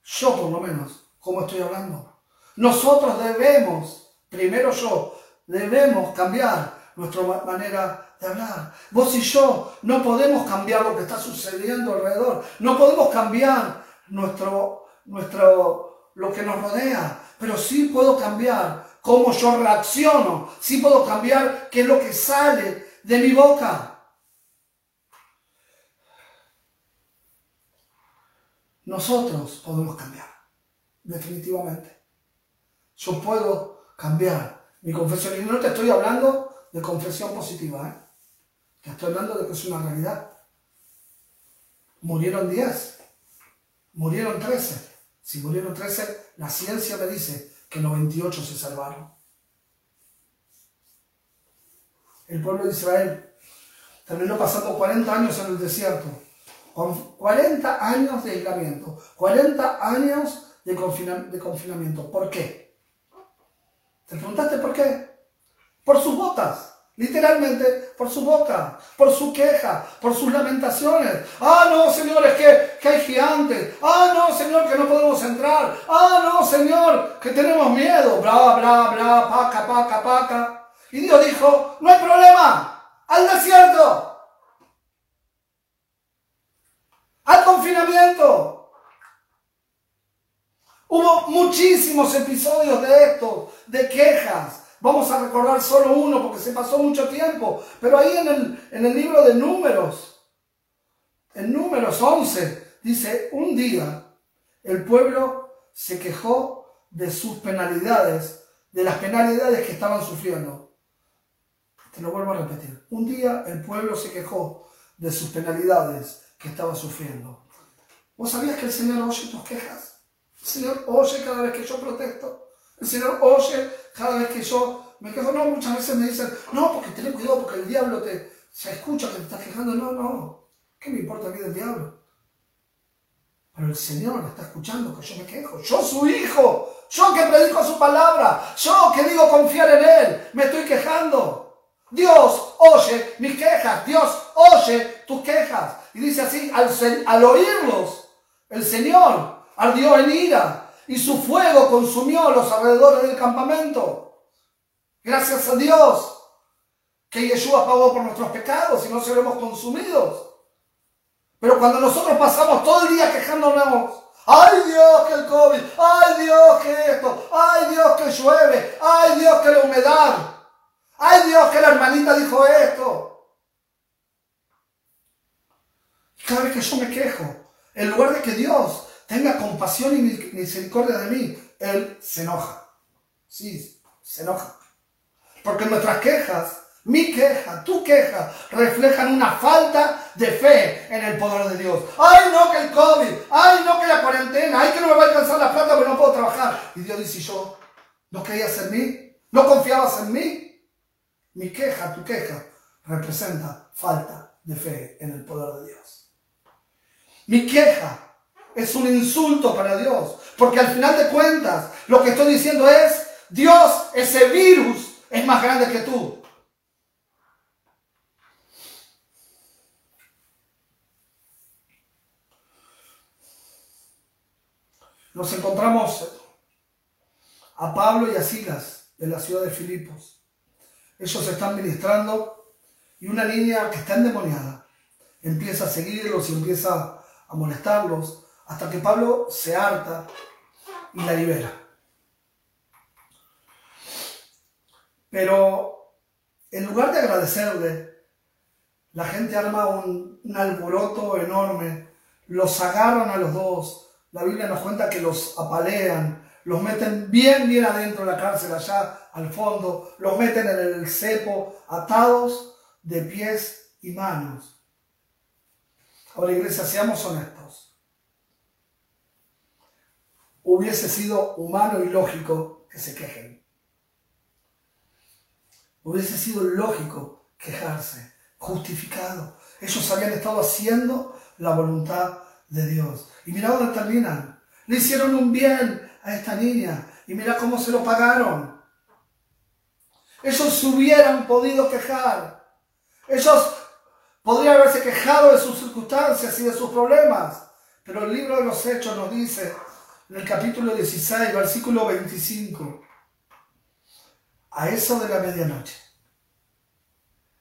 yo por lo menos, como estoy hablando, nosotros debemos, primero yo, Debemos cambiar nuestra manera de hablar. Vos y yo no podemos cambiar lo que está sucediendo alrededor. No podemos cambiar nuestro, nuestro, lo que nos rodea. Pero sí puedo cambiar cómo yo reacciono. Sí puedo cambiar qué es lo que sale de mi boca. Nosotros podemos cambiar, definitivamente. Yo puedo cambiar mi confesión, y no te estoy hablando de confesión positiva, ¿eh? te estoy hablando de que es una realidad. Murieron 10, murieron 13. Si murieron 13, la ciencia me dice que 98 se salvaron. El pueblo de Israel terminó pasando 40 años en el desierto, con 40 años de aislamiento, 40 años de, de confinamiento. ¿Por qué? ¿Te preguntaste por qué? Por sus botas. Literalmente por su boca, por su queja, por sus lamentaciones. Ah, no, Señor, es que, que, hay gigantes. Ah, no, Señor, que no podemos entrar. Ah, no, Señor, que tenemos miedo. Bla, bla, bla, paca, paca, paca. Y Dios dijo, no hay problema. Al desierto. Al confinamiento. Hubo muchísimos episodios de esto, de quejas. Vamos a recordar solo uno porque se pasó mucho tiempo. Pero ahí en el, en el libro de números, en números 11, dice, un día el pueblo se quejó de sus penalidades, de las penalidades que estaban sufriendo. Te lo vuelvo a repetir. Un día el pueblo se quejó de sus penalidades que estaba sufriendo. ¿Vos sabías que el Señor oye tus quejas? Señor oye cada vez que yo protesto. El Señor oye cada vez que yo me quejo. No, muchas veces me dicen, no, porque ten cuidado, porque el diablo te, se escucha que te estás quejando. No, no. ¿Qué me importa a mí del diablo? Pero el Señor está escuchando que yo me quejo. Yo su hijo. Yo que predico su palabra, yo que digo confiar en Él, me estoy quejando. Dios oye mis quejas, Dios oye tus quejas. Y dice así, al oírlos, el Señor ardió en ira y su fuego consumió los alrededores del campamento. Gracias a Dios que Yeshua pagó por nuestros pecados y no seremos consumidos. Pero cuando nosotros pasamos todo el día quejándonos, ay Dios que el COVID, ay Dios que esto, ay Dios que llueve, ay Dios que la humedad, ay Dios que la hermanita dijo esto. Cada vez que yo me quejo, en lugar de que Dios tenga compasión y misericordia de mí, Él se enoja. Sí, se enoja. Porque nuestras quejas mi queja, tu queja, reflejan una falta de fe en el poder de Dios. Ay, no, que el COVID, ay, no, que la cuarentena, ay, que no me va a alcanzar la plata porque no puedo trabajar. Y Dios dice, yo, ¿no creías en mí? ¿No confiabas en mí? Mi queja, tu queja, representa falta de fe en el poder de Dios. Mi queja es un insulto para Dios, porque al final de cuentas, lo que estoy diciendo es, Dios, ese virus es más grande que tú. nos encontramos a Pablo y a Silas de la ciudad de Filipos. Ellos están ministrando y una niña que está endemoniada empieza a seguirlos y empieza a molestarlos hasta que Pablo se harta y la libera. Pero en lugar de agradecerle, la gente arma un, alboroto enorme, los agarran a los dos, la Biblia nos cuenta que los apalean, los meten bien, bien adentro de la cárcel, allá al fondo, los meten en el cepo, atados de pies y manos. Ahora, iglesia, seamos honestos. Hubiese sido humano y lógico que se quejen. Hubiese sido lógico quejarse, justificado. Ellos habían estado haciendo la voluntad de Dios. Y mira dónde terminan. Le hicieron un bien a esta niña. Y mira cómo se lo pagaron. Ellos se hubieran podido quejar. Ellos podrían haberse quejado de sus circunstancias y de sus problemas. Pero el libro de los Hechos nos dice, en el capítulo 16, versículo 25, a eso de la medianoche,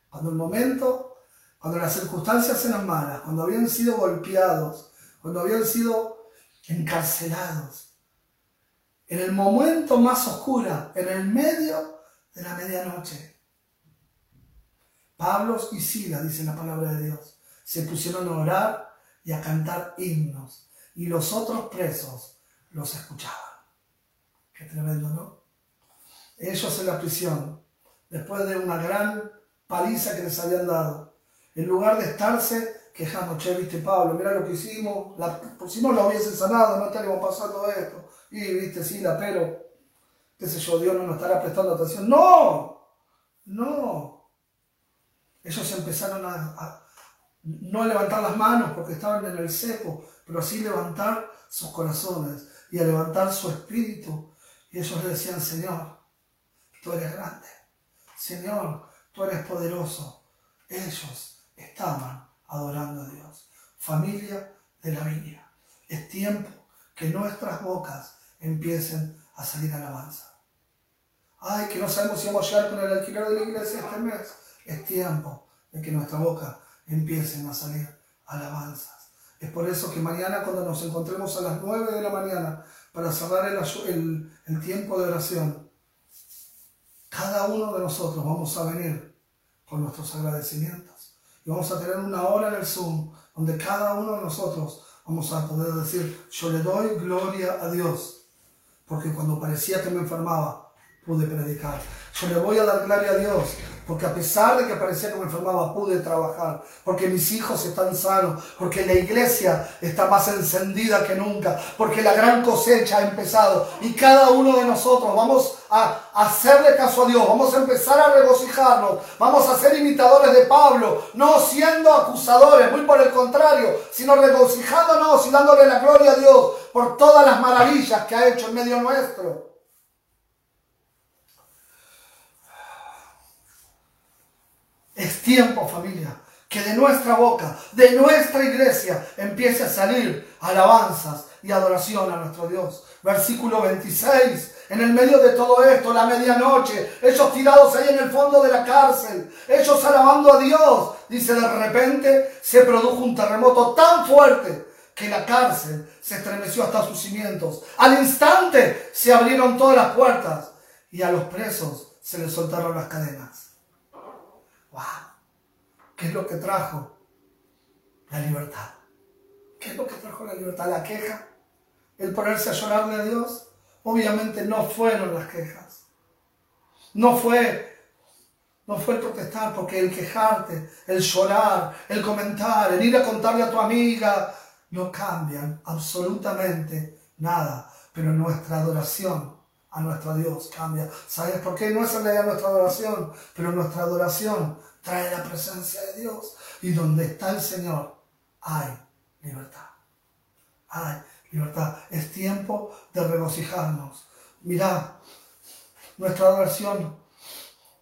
cuando el momento, cuando las circunstancias eran malas, cuando habían sido golpeados, cuando habían sido encarcelados. En el momento más oscuro, en el medio de la medianoche. Pablo y Sila, dice la palabra de Dios, se pusieron a orar y a cantar himnos. Y los otros presos los escuchaban. Qué tremendo, ¿no? Ellos en la prisión, después de una gran paliza que les habían dado, en lugar de estarse quejando, che, viste Pablo, mira lo que hicimos, la, por si no lo hubiese sanado, no estaríamos pasando esto. Y viste, sí, la pero, qué sé yo, Dios no nos estará prestando atención. No, no. Ellos empezaron a, no a levantar las manos porque estaban en el seco, pero así levantar sus corazones y a levantar su espíritu. Y ellos le decían, Señor, tú eres grande. Señor, tú eres poderoso. Ellos estaban adorando a Dios. Familia de la viña. Es tiempo que nuestras bocas empiecen a salir alabanza. Ay, que no sabemos si vamos a llegar con el alquiler de la iglesia este mes. Es tiempo de que nuestra boca empiecen a salir alabanzas. Es por eso que mañana cuando nos encontremos a las 9 de la mañana para cerrar el, el tiempo de oración, cada uno de nosotros vamos a venir con nuestros agradecimientos y vamos a tener una hora en el Zoom donde cada uno de nosotros vamos a poder decir, yo le doy gloria a Dios, porque cuando parecía que me enfermaba, pude predicar. Yo le voy a dar gloria a Dios, porque a pesar de que parecía que me enfermaba, pude trabajar, porque mis hijos están sanos, porque la iglesia está más encendida que nunca, porque la gran cosecha ha empezado. Y cada uno de nosotros vamos a hacerle caso a Dios, vamos a empezar a regocijarnos, vamos a ser imitadores de Pablo, no siendo acusadores, muy por el contrario, sino regocijándonos y dándole la gloria a Dios por todas las maravillas que ha hecho en medio nuestro. Es tiempo, familia, que de nuestra boca, de nuestra iglesia, empiece a salir alabanzas y adoración a nuestro Dios. Versículo 26. En el medio de todo esto, la medianoche, ellos tirados ahí en el fondo de la cárcel, ellos alabando a Dios. Dice, de repente se produjo un terremoto tan fuerte que la cárcel se estremeció hasta sus cimientos. Al instante se abrieron todas las puertas y a los presos se les soltaron las cadenas. ¿Qué es lo que trajo? La libertad. ¿Qué es lo que trajo la libertad? La queja. El ponerse a llorarle a Dios. Obviamente no fueron las quejas. No fue no fue protestar, porque el quejarte, el llorar, el comentar, el ir a contarle a tu amiga, no cambian absolutamente nada. Pero nuestra adoración a nuestro Dios, cambia. ¿Sabes por qué? No es en realidad nuestra adoración, pero nuestra adoración trae la presencia de Dios. Y donde está el Señor, hay libertad. Hay libertad. Es tiempo de regocijarnos. Mirá, nuestra adoración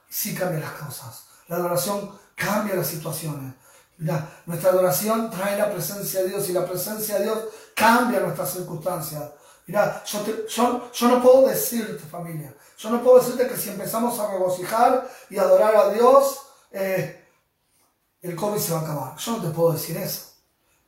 sí cambia las cosas. La adoración cambia las situaciones. Mirá, nuestra adoración trae la presencia de Dios y la presencia de Dios cambia nuestras circunstancias. Mira, yo, yo, no puedo decirte, familia, yo no puedo decirte que si empezamos a regocijar y adorar a Dios, eh, el COVID se va a acabar. Yo no te puedo decir eso.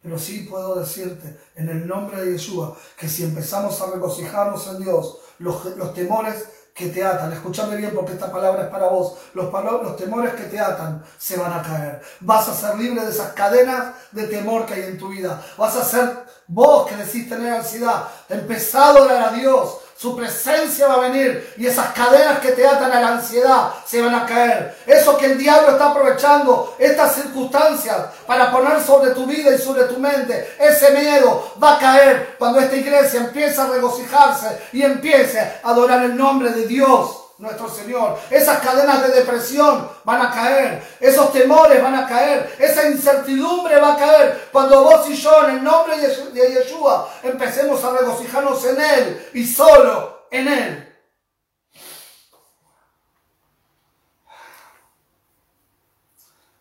Pero sí puedo decirte, en el nombre de Yeshua, que si empezamos a regocijarnos en Dios, los, temores que te atan, escúchame bien porque esta palabra es para vos, los, los temores que te atan se van a caer. Vas a ser libre de esas cadenas de temor que hay en tu vida. Vas a ser vos que decís tener ansiedad, empezado a orar a Dios, su presencia va a venir y esas cadenas que te atan a la ansiedad se van a caer. Eso que el diablo está aprovechando, estas circunstancias para poner sobre tu vida y sobre tu mente, ese miedo va a caer cuando esta iglesia empiece a regocijarse y empiece a adorar el nombre de Dios nuestro Señor. Esas cadenas de depresión van a caer, esos temores van a caer, esa incertidumbre va a caer cuando vos y yo en el nombre de Yeshua empecemos a regocijarnos en Él y solo en Él.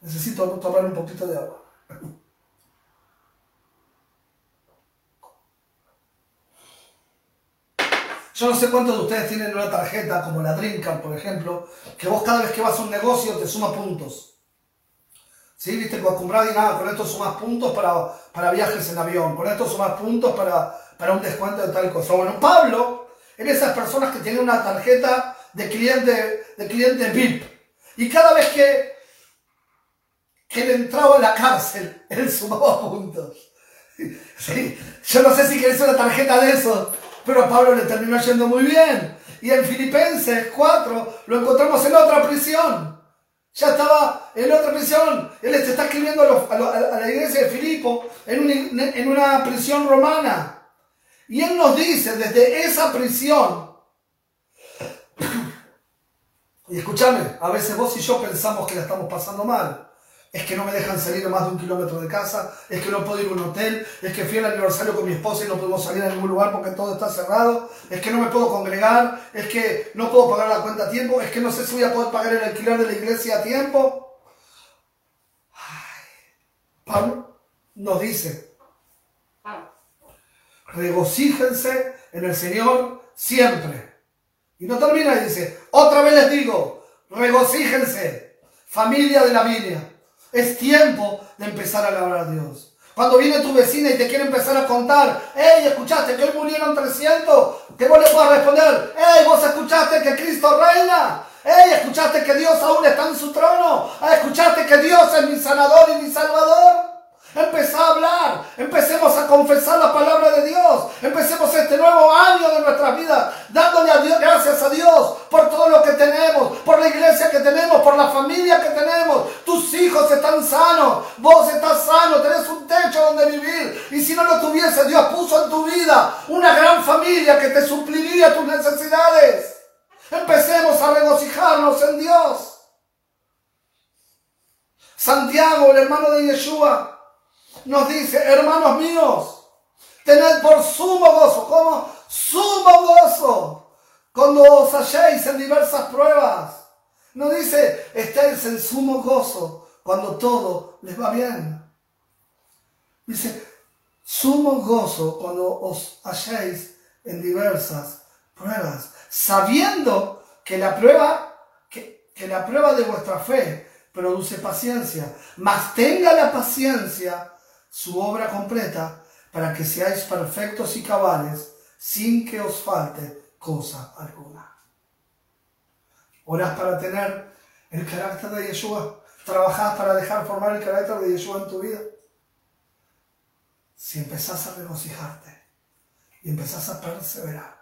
Necesito tomar un poquito de agua. Yo no sé cuántos de ustedes tienen una tarjeta como la Dreamcard, por ejemplo, que vos cada vez que vas a un negocio te suma puntos. ¿Sí? Viste, con comprar y nada, con esto sumas puntos para, para viajes en avión, con esto sumas puntos para, para un descuento de tal cosa. Bueno, Pablo era esas personas que tienen una tarjeta de cliente, de cliente VIP. Y cada vez que, que él entraba en la cárcel, [laughs] él sumaba puntos. [laughs] ¿Sí? Yo no sé si querés una tarjeta de eso pero a Pablo le terminó yendo muy bien. Y en Filipenses 4 lo encontramos en otra prisión. Ya estaba en otra prisión. Él se está escribiendo a, la iglesia de Filipo en, en una prisión romana. Y él nos dice desde esa prisión, [coughs] y escúchame, a veces vos y yo pensamos que la estamos pasando mal es que no me dejan salir a más de un kilómetro de casa, es que no puedo ir a un hotel, es que fui al aniversario con mi esposa y no podemos salir a ningún lugar porque todo está cerrado, es que no me puedo congregar, es que no puedo pagar la cuenta a tiempo, es que no sé si voy a poder pagar el alquiler de la iglesia a tiempo. Pablo nos dice, regocíjense en el Señor siempre. Y no termina y dice, otra vez les digo, regocíjense, familia de la Biblia. Es tiempo de empezar a alabar a Dios. Cuando viene tu vecina y te quiere empezar a contar, hey, escuchaste que hoy murieron 300, que vos le puedas responder, hey, vos escuchaste que Cristo reina, hey, escuchaste que Dios aún está en su trono, escuchaste que Dios es mi sanador y mi salvador. Empezá a hablar, empecemos a confesar la palabra de Dios, empecemos este nuevo año de nuestra vida dándole a Dios, gracias a Dios por todo lo que tenemos, por la iglesia que tenemos, por la familia hijos están sanos, vos estás sano, tenés un techo donde vivir. Y si no lo tuviese, Dios puso en tu vida una gran familia que te supliría tus necesidades. Empecemos a regocijarnos en Dios. Santiago, el hermano de Yeshua, nos dice, hermanos míos, tened por sumo gozo, como sumo gozo, cuando os halléis en diversas pruebas. No dice, estéis en sumo gozo cuando todo les va bien. Dice, sumo gozo cuando os halléis en diversas pruebas, sabiendo que la prueba, que, que la prueba de vuestra fe produce paciencia, mas tenga la paciencia su obra completa para que seáis perfectos y cabales sin que os falte cosa alguna. Orás para tener el carácter de Yeshua, trabajás para dejar formar el carácter de Yeshua en tu vida. Si empezás a regocijarte y empezás a perseverar,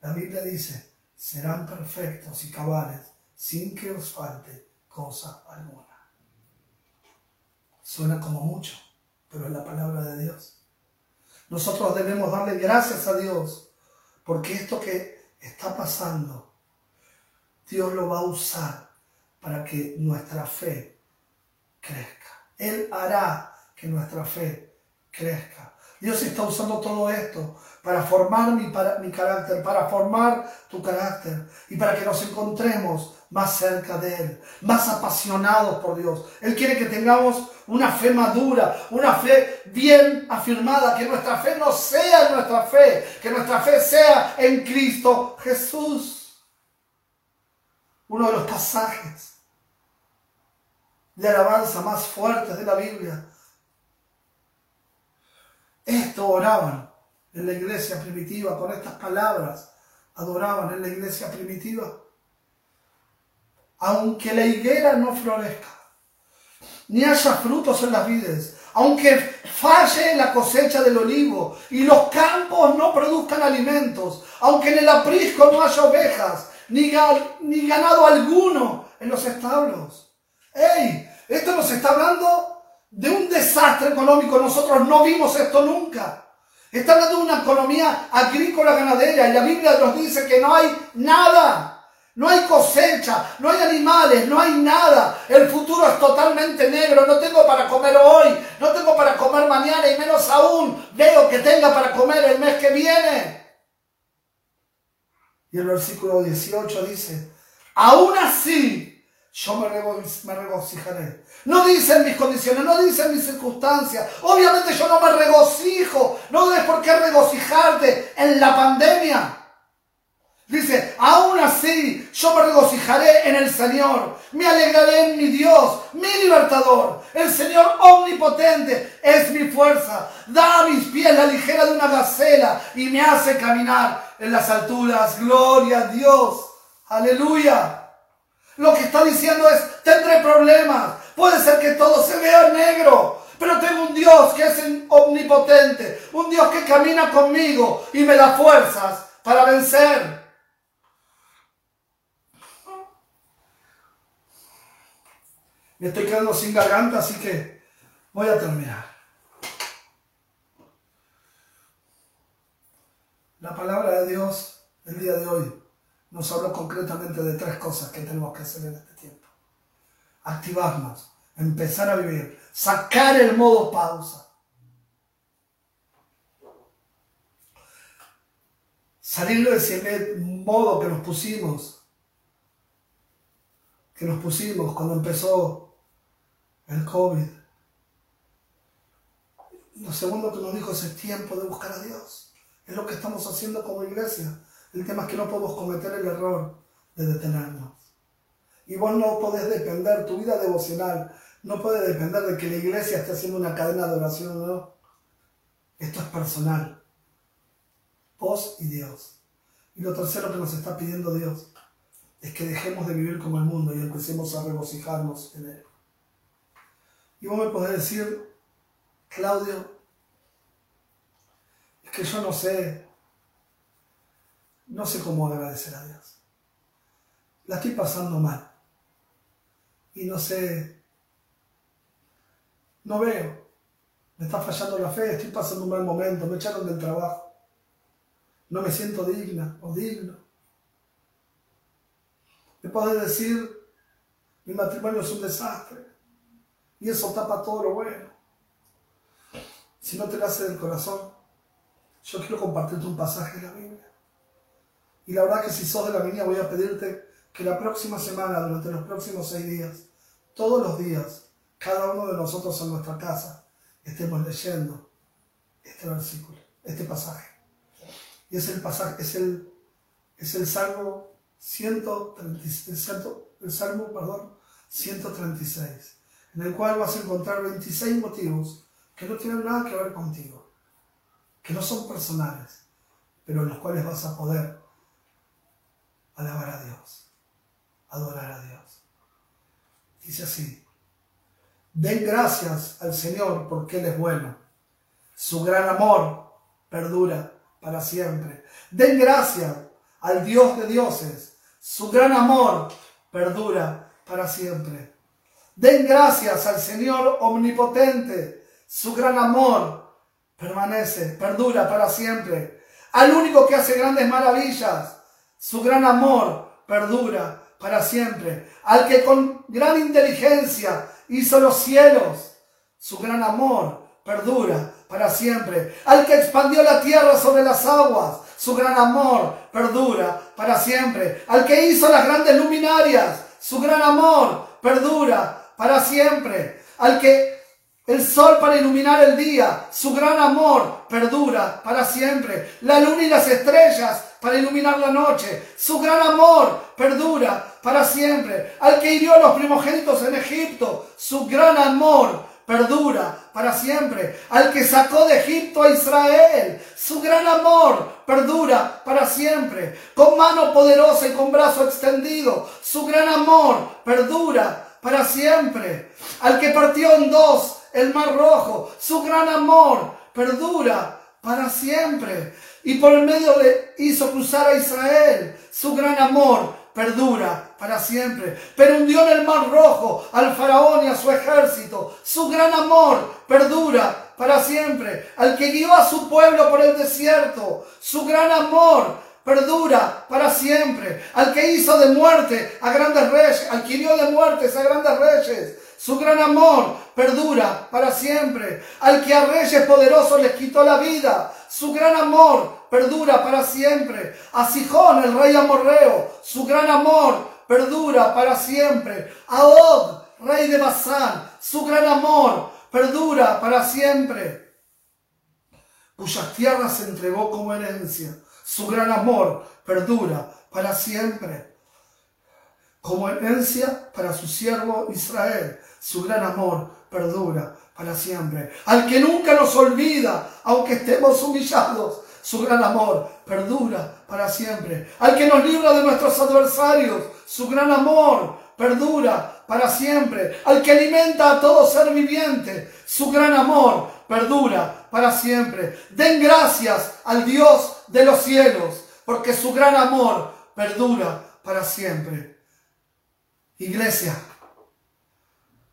la Biblia dice, serán perfectos y cabales sin que os falte cosa alguna. Suena como mucho, pero es la palabra de Dios. Nosotros debemos darle gracias a Dios porque esto que está pasando, Dios lo va a usar para que nuestra fe crezca. Él hará que nuestra fe crezca. Dios está usando todo esto para formar mi, mi carácter, para formar tu carácter y para que nos encontremos más cerca de Él, más apasionados por Dios. Él quiere que tengamos una fe madura, una fe bien afirmada, que nuestra fe no sea nuestra fe, que nuestra fe sea en Cristo Jesús. Uno de los pasajes de alabanza más fuertes de la Biblia esto oraban en la iglesia primitiva, con estas palabras adoraban en la iglesia primitiva. Aunque la higuera no florezca, ni haya frutos en las vides, aunque falle la cosecha del olivo y los campos no produzcan alimentos, aunque en el aprisco no haya ovejas, ni, ni ganado alguno en los establos. ¡Ey! Esto nos está hablando de un desastre económico. Nosotros no vimos esto nunca. Está hablando de una economía agrícola ganadera y la Biblia nos dice que no hay nada. No hay cosecha, no hay animales, no hay nada. El futuro es totalmente negro. No tengo para comer hoy, no tengo para comer mañana y menos aún veo que tenga para comer el mes que viene. Y el versículo 18 dice, aún así yo me, regocijaré. No dicen mis condiciones, no dicen mis circunstancias. Obviamente yo no me regocijo. No debes por qué regocijarte en la pandemia. Dice, aún así yo me regocijaré en el Señor. Me alegraré en mi Dios, mi libertador. El Señor omnipotente es mi fuerza. Da a mis pies la ligera de una gacela y me hace caminar en las alturas. Gloria a Dios. Aleluya. Lo que está diciendo es, tendré problemas. Puede ser que todo se vea negro. Pero tengo un Dios que es omnipotente. Un Dios que camina conmigo y me da fuerzas para vencer. Me estoy quedando sin garganta, así que voy a terminar. La palabra de Dios el día de hoy nos habló concretamente de tres cosas que tenemos que hacer en este tiempo. Activarnos, empezar a vivir, sacar el modo pausa. Salir de ese modo que nos pusimos, que nos pusimos cuando empezó el COVID. Lo segundo que nos dijo es el tiempo de buscar a Dios. Es lo que estamos haciendo como iglesia el tema es que no podemos cometer el error de detenernos. Y vos no podés depender, tu vida devocional no puede depender de que la iglesia esté haciendo una cadena de oración o no. Esto es personal. Vos y Dios. Y lo tercero que nos está pidiendo Dios es que dejemos de vivir como el mundo y empecemos a regocijarnos en Él. Y vos me podés decir, Claudio, es que yo no sé no sé cómo agradecer a Dios. la estoy pasando mal. Y no sé, no veo, me está fallando la fe, estoy pasando un mal momento, me echaron del trabajo, no me siento digna o digno. Me podés decir, mi matrimonio es un desastre y eso tapa todo lo bueno. Si no te lo hace del corazón, yo quiero compartirte un pasaje de la Biblia. Y la verdad que si sos de la Biblia voy a pedirte que la próxima semana, durante los próximos seis días, todos los días, cada uno de nosotros en nuestra casa, estemos leyendo este versículo, este pasaje. Y es el pasaje, es el, es el Salmo 136, el Salmo, perdón, 136, en el cual vas a encontrar 26 motivos que no tienen nada que ver contigo, que no son personales, pero en los cuales vas a poder alabar a Dios, adorar a Dios. Dice así, den gracias al Señor porque Él es bueno, su gran amor perdura para siempre. Den gracias al Dios de dioses, su gran amor perdura para siempre. Den gracias al Señor omnipotente, su gran amor permanece, perdura para siempre. Al único que hace grandes maravillas, su gran amor perdura para siempre. Al que con gran inteligencia hizo los cielos, su gran amor perdura para siempre. Al que expandió la tierra sobre las aguas, su gran amor perdura para siempre. Al que hizo las grandes luminarias, su gran amor perdura para siempre. Al que el sol para iluminar el día, su gran amor perdura para siempre. La luna y las estrellas para iluminar la noche, su gran amor perdura para siempre. Al que hirió a los primogénitos en Egipto, su gran amor perdura para siempre. Al que sacó de Egipto a Israel, su gran amor perdura para siempre. Con mano poderosa y con brazo extendido, su gran amor perdura para siempre. Al que partió en dos el mar rojo, su gran amor perdura para siempre. Y por el medio le hizo cruzar a Israel, su gran amor perdura para siempre. Pero hundió en el mar rojo al faraón y a su ejército, su gran amor perdura para siempre. Al que guió a su pueblo por el desierto, su gran amor perdura para siempre. Al que hizo de muerte a grandes reyes, hirió de muertes a grandes reyes, su gran amor perdura para siempre. Al que a reyes poderosos les quitó la vida. Su gran amor perdura para siempre. A Sijón, el rey amorreo. Su gran amor perdura para siempre. A Og, rey de Basán. Su gran amor perdura para siempre. Cuyas tierras se entregó como herencia. Su gran amor perdura para siempre como herencia para su siervo Israel. Su gran amor perdura para siempre. Al que nunca nos olvida, aunque estemos humillados, su gran amor perdura para siempre. Al que nos libra de nuestros adversarios, su gran amor perdura para siempre. Al que alimenta a todo ser viviente, su gran amor perdura para siempre. Den gracias al Dios de los cielos, porque su gran amor perdura para siempre. Iglesia,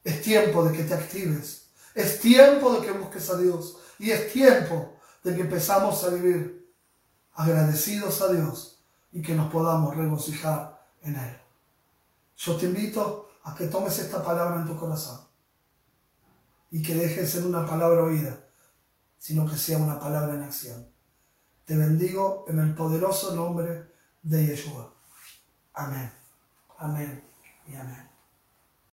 es tiempo de que te actives. Es tiempo de que busques a Dios. Y es tiempo de que empezamos a vivir agradecidos a Dios y que nos podamos regocijar en Él. Yo te invito a que tomes esta palabra en tu corazón y que dejes ser una palabra oída, sino que sea una palabra en acción. Te bendigo en el poderoso nombre de Yeshua. Amén. Amén. Yeah, man.